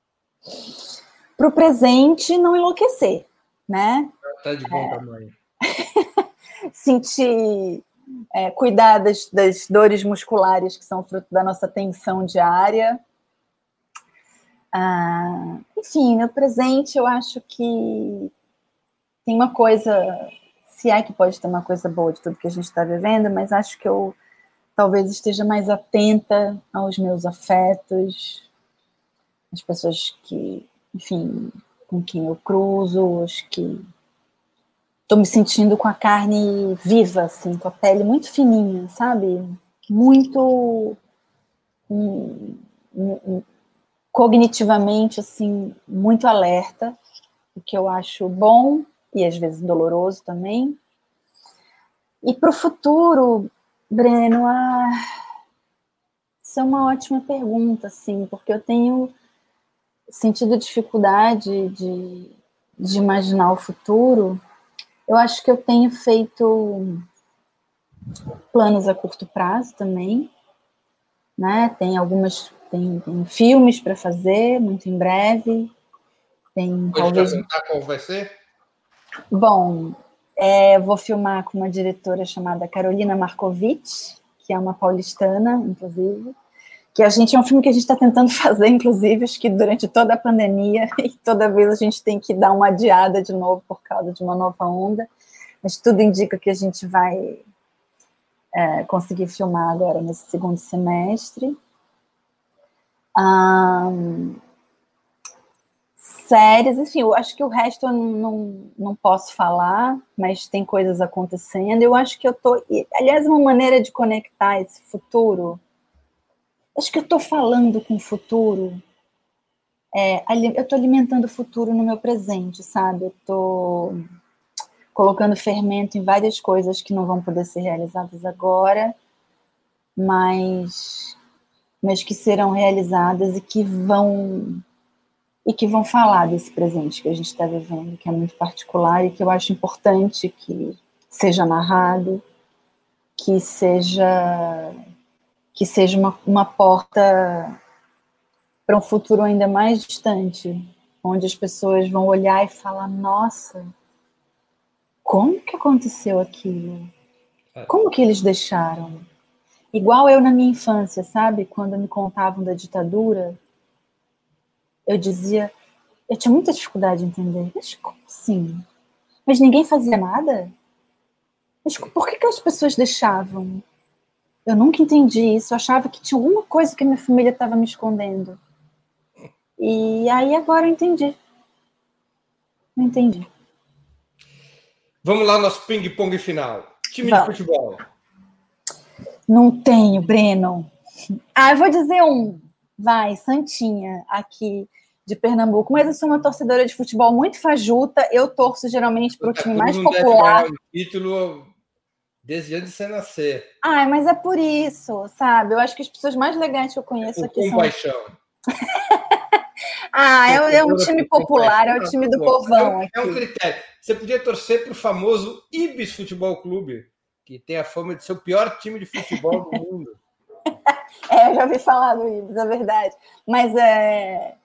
Para o presente, não enlouquecer, né? Está de bom é... tamanho. [LAUGHS] sentir, é, cuidar das, das, dores musculares que são fruto da nossa tensão diária. Ah, enfim, no presente eu acho que tem uma coisa, se é que pode ter uma coisa boa de tudo que a gente está vivendo, mas acho que eu talvez esteja mais atenta aos meus afetos, as pessoas que, enfim, com quem eu cruzo, as que Estou me sentindo com a carne viva, assim, com a pele muito fininha, sabe? Muito cognitivamente, assim, muito alerta, o que eu acho bom e às vezes doloroso também. E para o futuro, Breno, ah, isso é uma ótima pergunta, assim, porque eu tenho sentido dificuldade de, de imaginar o futuro. Eu acho que eu tenho feito planos a curto prazo também, né? Tem algumas, tem, tem filmes para fazer muito em breve. Tem Pode talvez. Perguntar qual vai ser? Bom, é, vou filmar com uma diretora chamada Carolina Markovitch, que é uma paulistana, inclusive. Que a gente é um filme que a gente está tentando [LAUGHS] fazer, inclusive, acho que durante toda a pandemia, [LAUGHS] e toda vez a gente tem que dar uma adiada de novo por causa de uma nova onda. Mas tudo indica que a gente vai é, conseguir filmar agora nesse segundo semestre. Um, séries, enfim, eu acho que o resto eu não, não posso falar, mas tem coisas acontecendo. Eu acho que eu tô. Aliás, uma maneira de conectar esse futuro. Acho que eu estou falando com o futuro. É, eu estou alimentando o futuro no meu presente, sabe? Eu estou colocando fermento em várias coisas que não vão poder ser realizadas agora, mas, mas que serão realizadas e que vão e que vão falar desse presente que a gente está vivendo, que é muito particular e que eu acho importante que seja narrado, que seja que seja uma, uma porta para um futuro ainda mais distante, onde as pessoas vão olhar e falar: nossa, como que aconteceu aquilo? É. Como que eles deixaram? Igual eu na minha infância, sabe? Quando me contavam da ditadura, eu dizia, eu tinha muita dificuldade de entender. Mas como assim? Mas ninguém fazia nada? Mas por que, que as pessoas deixavam? Eu nunca entendi isso. Eu achava que tinha alguma coisa que a minha família estava me escondendo. E aí agora eu entendi. Eu entendi. Vamos lá, nosso ping-pong final. Time Vamos. de futebol. Não tenho, Breno. Ah, eu vou dizer um. Vai, Santinha, aqui de Pernambuco, mas eu sou uma torcedora de futebol muito fajuta. Eu torço geralmente para o time mais popular. O título desde antes de você nascer. Ah, mas é por isso, sabe? Eu acho que as pessoas mais legais que eu conheço é aqui com são. paixão. [LAUGHS] ah, é, é, um time popular, é o time do povão. É, é um critério. Você podia torcer para o famoso Ibis Futebol Clube, que tem a fama de ser o pior time de futebol do mundo. [LAUGHS] é, eu já ouvi falar do Ibis, é verdade. Mas é.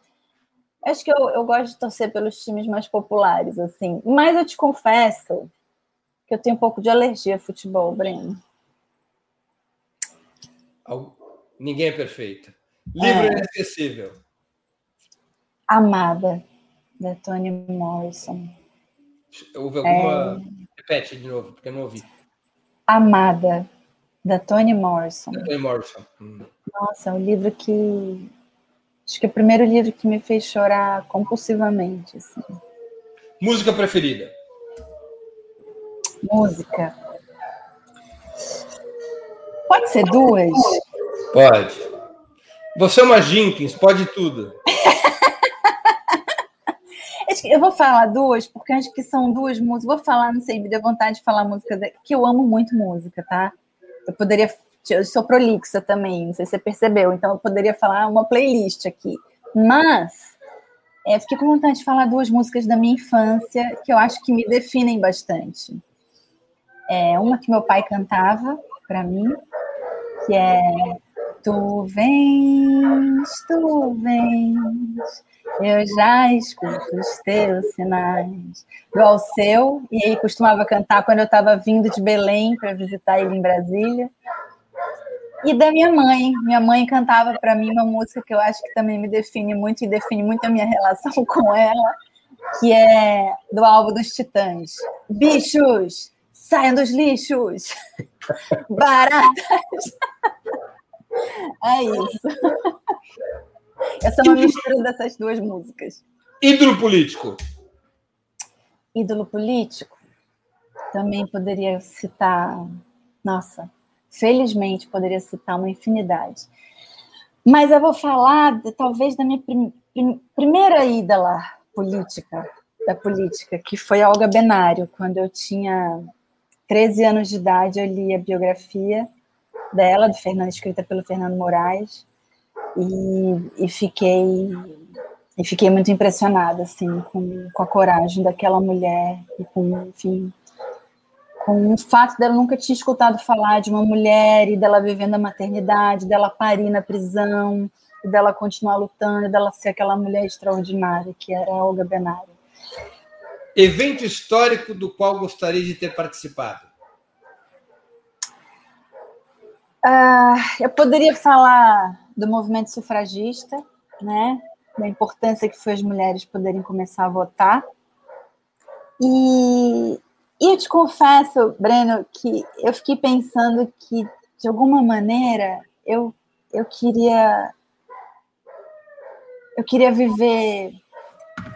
Acho que eu, eu gosto de torcer pelos times mais populares, assim. Mas eu te confesso que eu tenho um pouco de alergia a futebol, Breno. Ninguém é perfeito. Livro é. inesquecível. Amada, da Toni Morrison. Houve alguma. É... Repete de novo, porque eu não ouvi. Amada, da Toni Morrison. Da Toni Morrison. Hum. Nossa, é um livro que. Acho que é o primeiro livro que me fez chorar compulsivamente. Assim. Música preferida? Música. Pode ser duas? Pode. Você é uma Jenkins, pode tudo. Eu vou falar duas, porque acho que são duas músicas. Vou falar, não sei, me deu vontade de falar música, que eu amo muito música, tá? Eu poderia. Eu sou prolixa também, não sei se você percebeu, então eu poderia falar uma playlist aqui. Mas é, fiquei com vontade de falar duas músicas da minha infância que eu acho que me definem bastante. É uma que meu pai cantava para mim, que é Tu vens, tu vens, eu já escuto os teus sinais. Igual o seu, e ele costumava cantar quando eu estava vindo de Belém para visitar ele em Brasília. E da minha mãe. Minha mãe cantava para mim uma música que eu acho que também me define muito e define muito a minha relação [LAUGHS] com ela, que é do álbum dos Titãs. Bichos, saiam dos lixos! [LAUGHS] Baratas! [LAUGHS] É isso. Essa é uma mistura dessas duas músicas. Ídolo político. Ídolo político. Também poderia citar. Nossa, felizmente poderia citar uma infinidade. Mas eu vou falar, de, talvez, da minha prim, prim, primeira ídola política, da política, que foi a Olga Benário, quando eu tinha 13 anos de idade, eu li a biografia dela, de Fernando, escrita pelo Fernando Moraes, e, e fiquei e fiquei muito impressionada assim com, com a coragem daquela mulher e com enfim com o fato dela nunca tinha escutado falar de uma mulher e dela vivendo a maternidade, dela parir na prisão, e dela continuar lutando, dela ser aquela mulher extraordinária que era a Olga Benária. Evento histórico do qual gostaria de ter participado? Uh, eu poderia falar do movimento sufragista, né? Da importância que foi as mulheres poderem começar a votar. E, e eu te confesso, Breno, que eu fiquei pensando que, de alguma maneira, eu, eu queria eu queria viver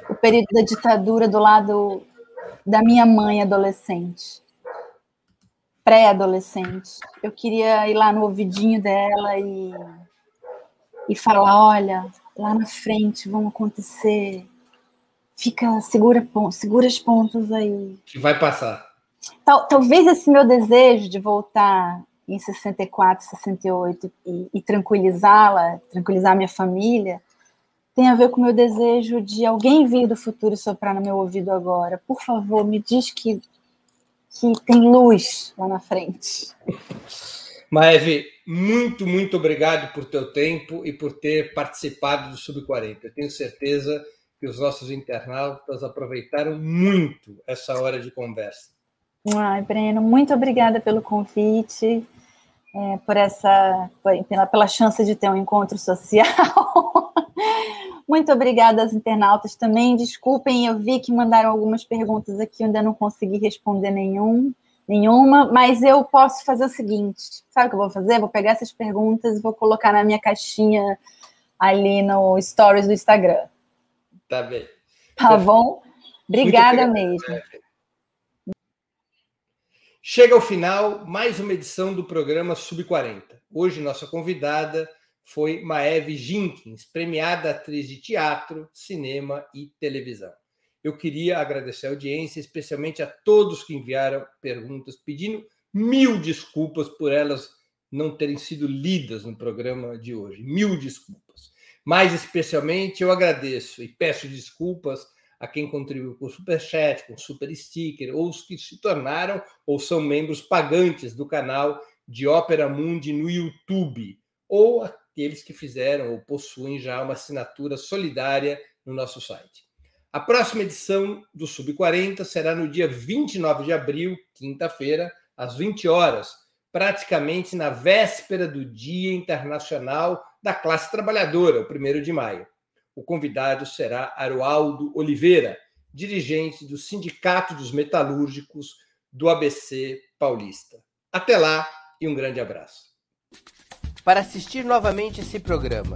o período da ditadura do lado da minha mãe adolescente, pré-adolescente. Eu queria ir lá no ouvidinho dela e, e falar: olha, lá na frente vão acontecer. Fica, segura, segura as pontas aí. Que vai passar. Tal, talvez esse meu desejo de voltar em 64, 68 e, e tranquilizá-la, tranquilizar minha família, tem a ver com o meu desejo de alguém vir do futuro soprar no meu ouvido agora. Por favor, me diz que, que tem luz lá na frente. Maeve, muito, muito obrigado por teu tempo e por ter participado do Sub-40. Eu tenho certeza que os nossos internautas aproveitaram muito essa hora de conversa. Ai, Breno, muito obrigada pelo convite, é, por essa, pela, pela chance de ter um encontro social. [LAUGHS] Muito obrigada aos internautas também. Desculpem, eu vi que mandaram algumas perguntas aqui, ainda não consegui responder nenhum, nenhuma, mas eu posso fazer o seguinte: sabe o que eu vou fazer? Vou pegar essas perguntas e vou colocar na minha caixinha ali no Stories do Instagram. Tá bem. Tá bom? Obrigada mesmo. Chega ao final mais uma edição do programa Sub40. Hoje, nossa convidada foi Maeve Jenkins, premiada atriz de teatro, cinema e televisão. Eu queria agradecer a audiência, especialmente a todos que enviaram perguntas, pedindo mil desculpas por elas não terem sido lidas no programa de hoje. Mil desculpas. Mais especialmente, eu agradeço e peço desculpas a quem contribuiu com Superchat, com Super Sticker, ou os que se tornaram ou são membros pagantes do canal de Ópera Mundi no YouTube, ou aqueles que fizeram ou possuem já uma assinatura solidária no nosso site. A próxima edição do Sub 40 será no dia 29 de abril, quinta-feira, às 20 horas, praticamente na véspera do Dia Internacional da Classe Trabalhadora, o 1 de maio. O convidado será Arualdo Oliveira, dirigente do Sindicato dos Metalúrgicos do ABC Paulista. Até lá e um grande abraço. Para assistir novamente esse programa,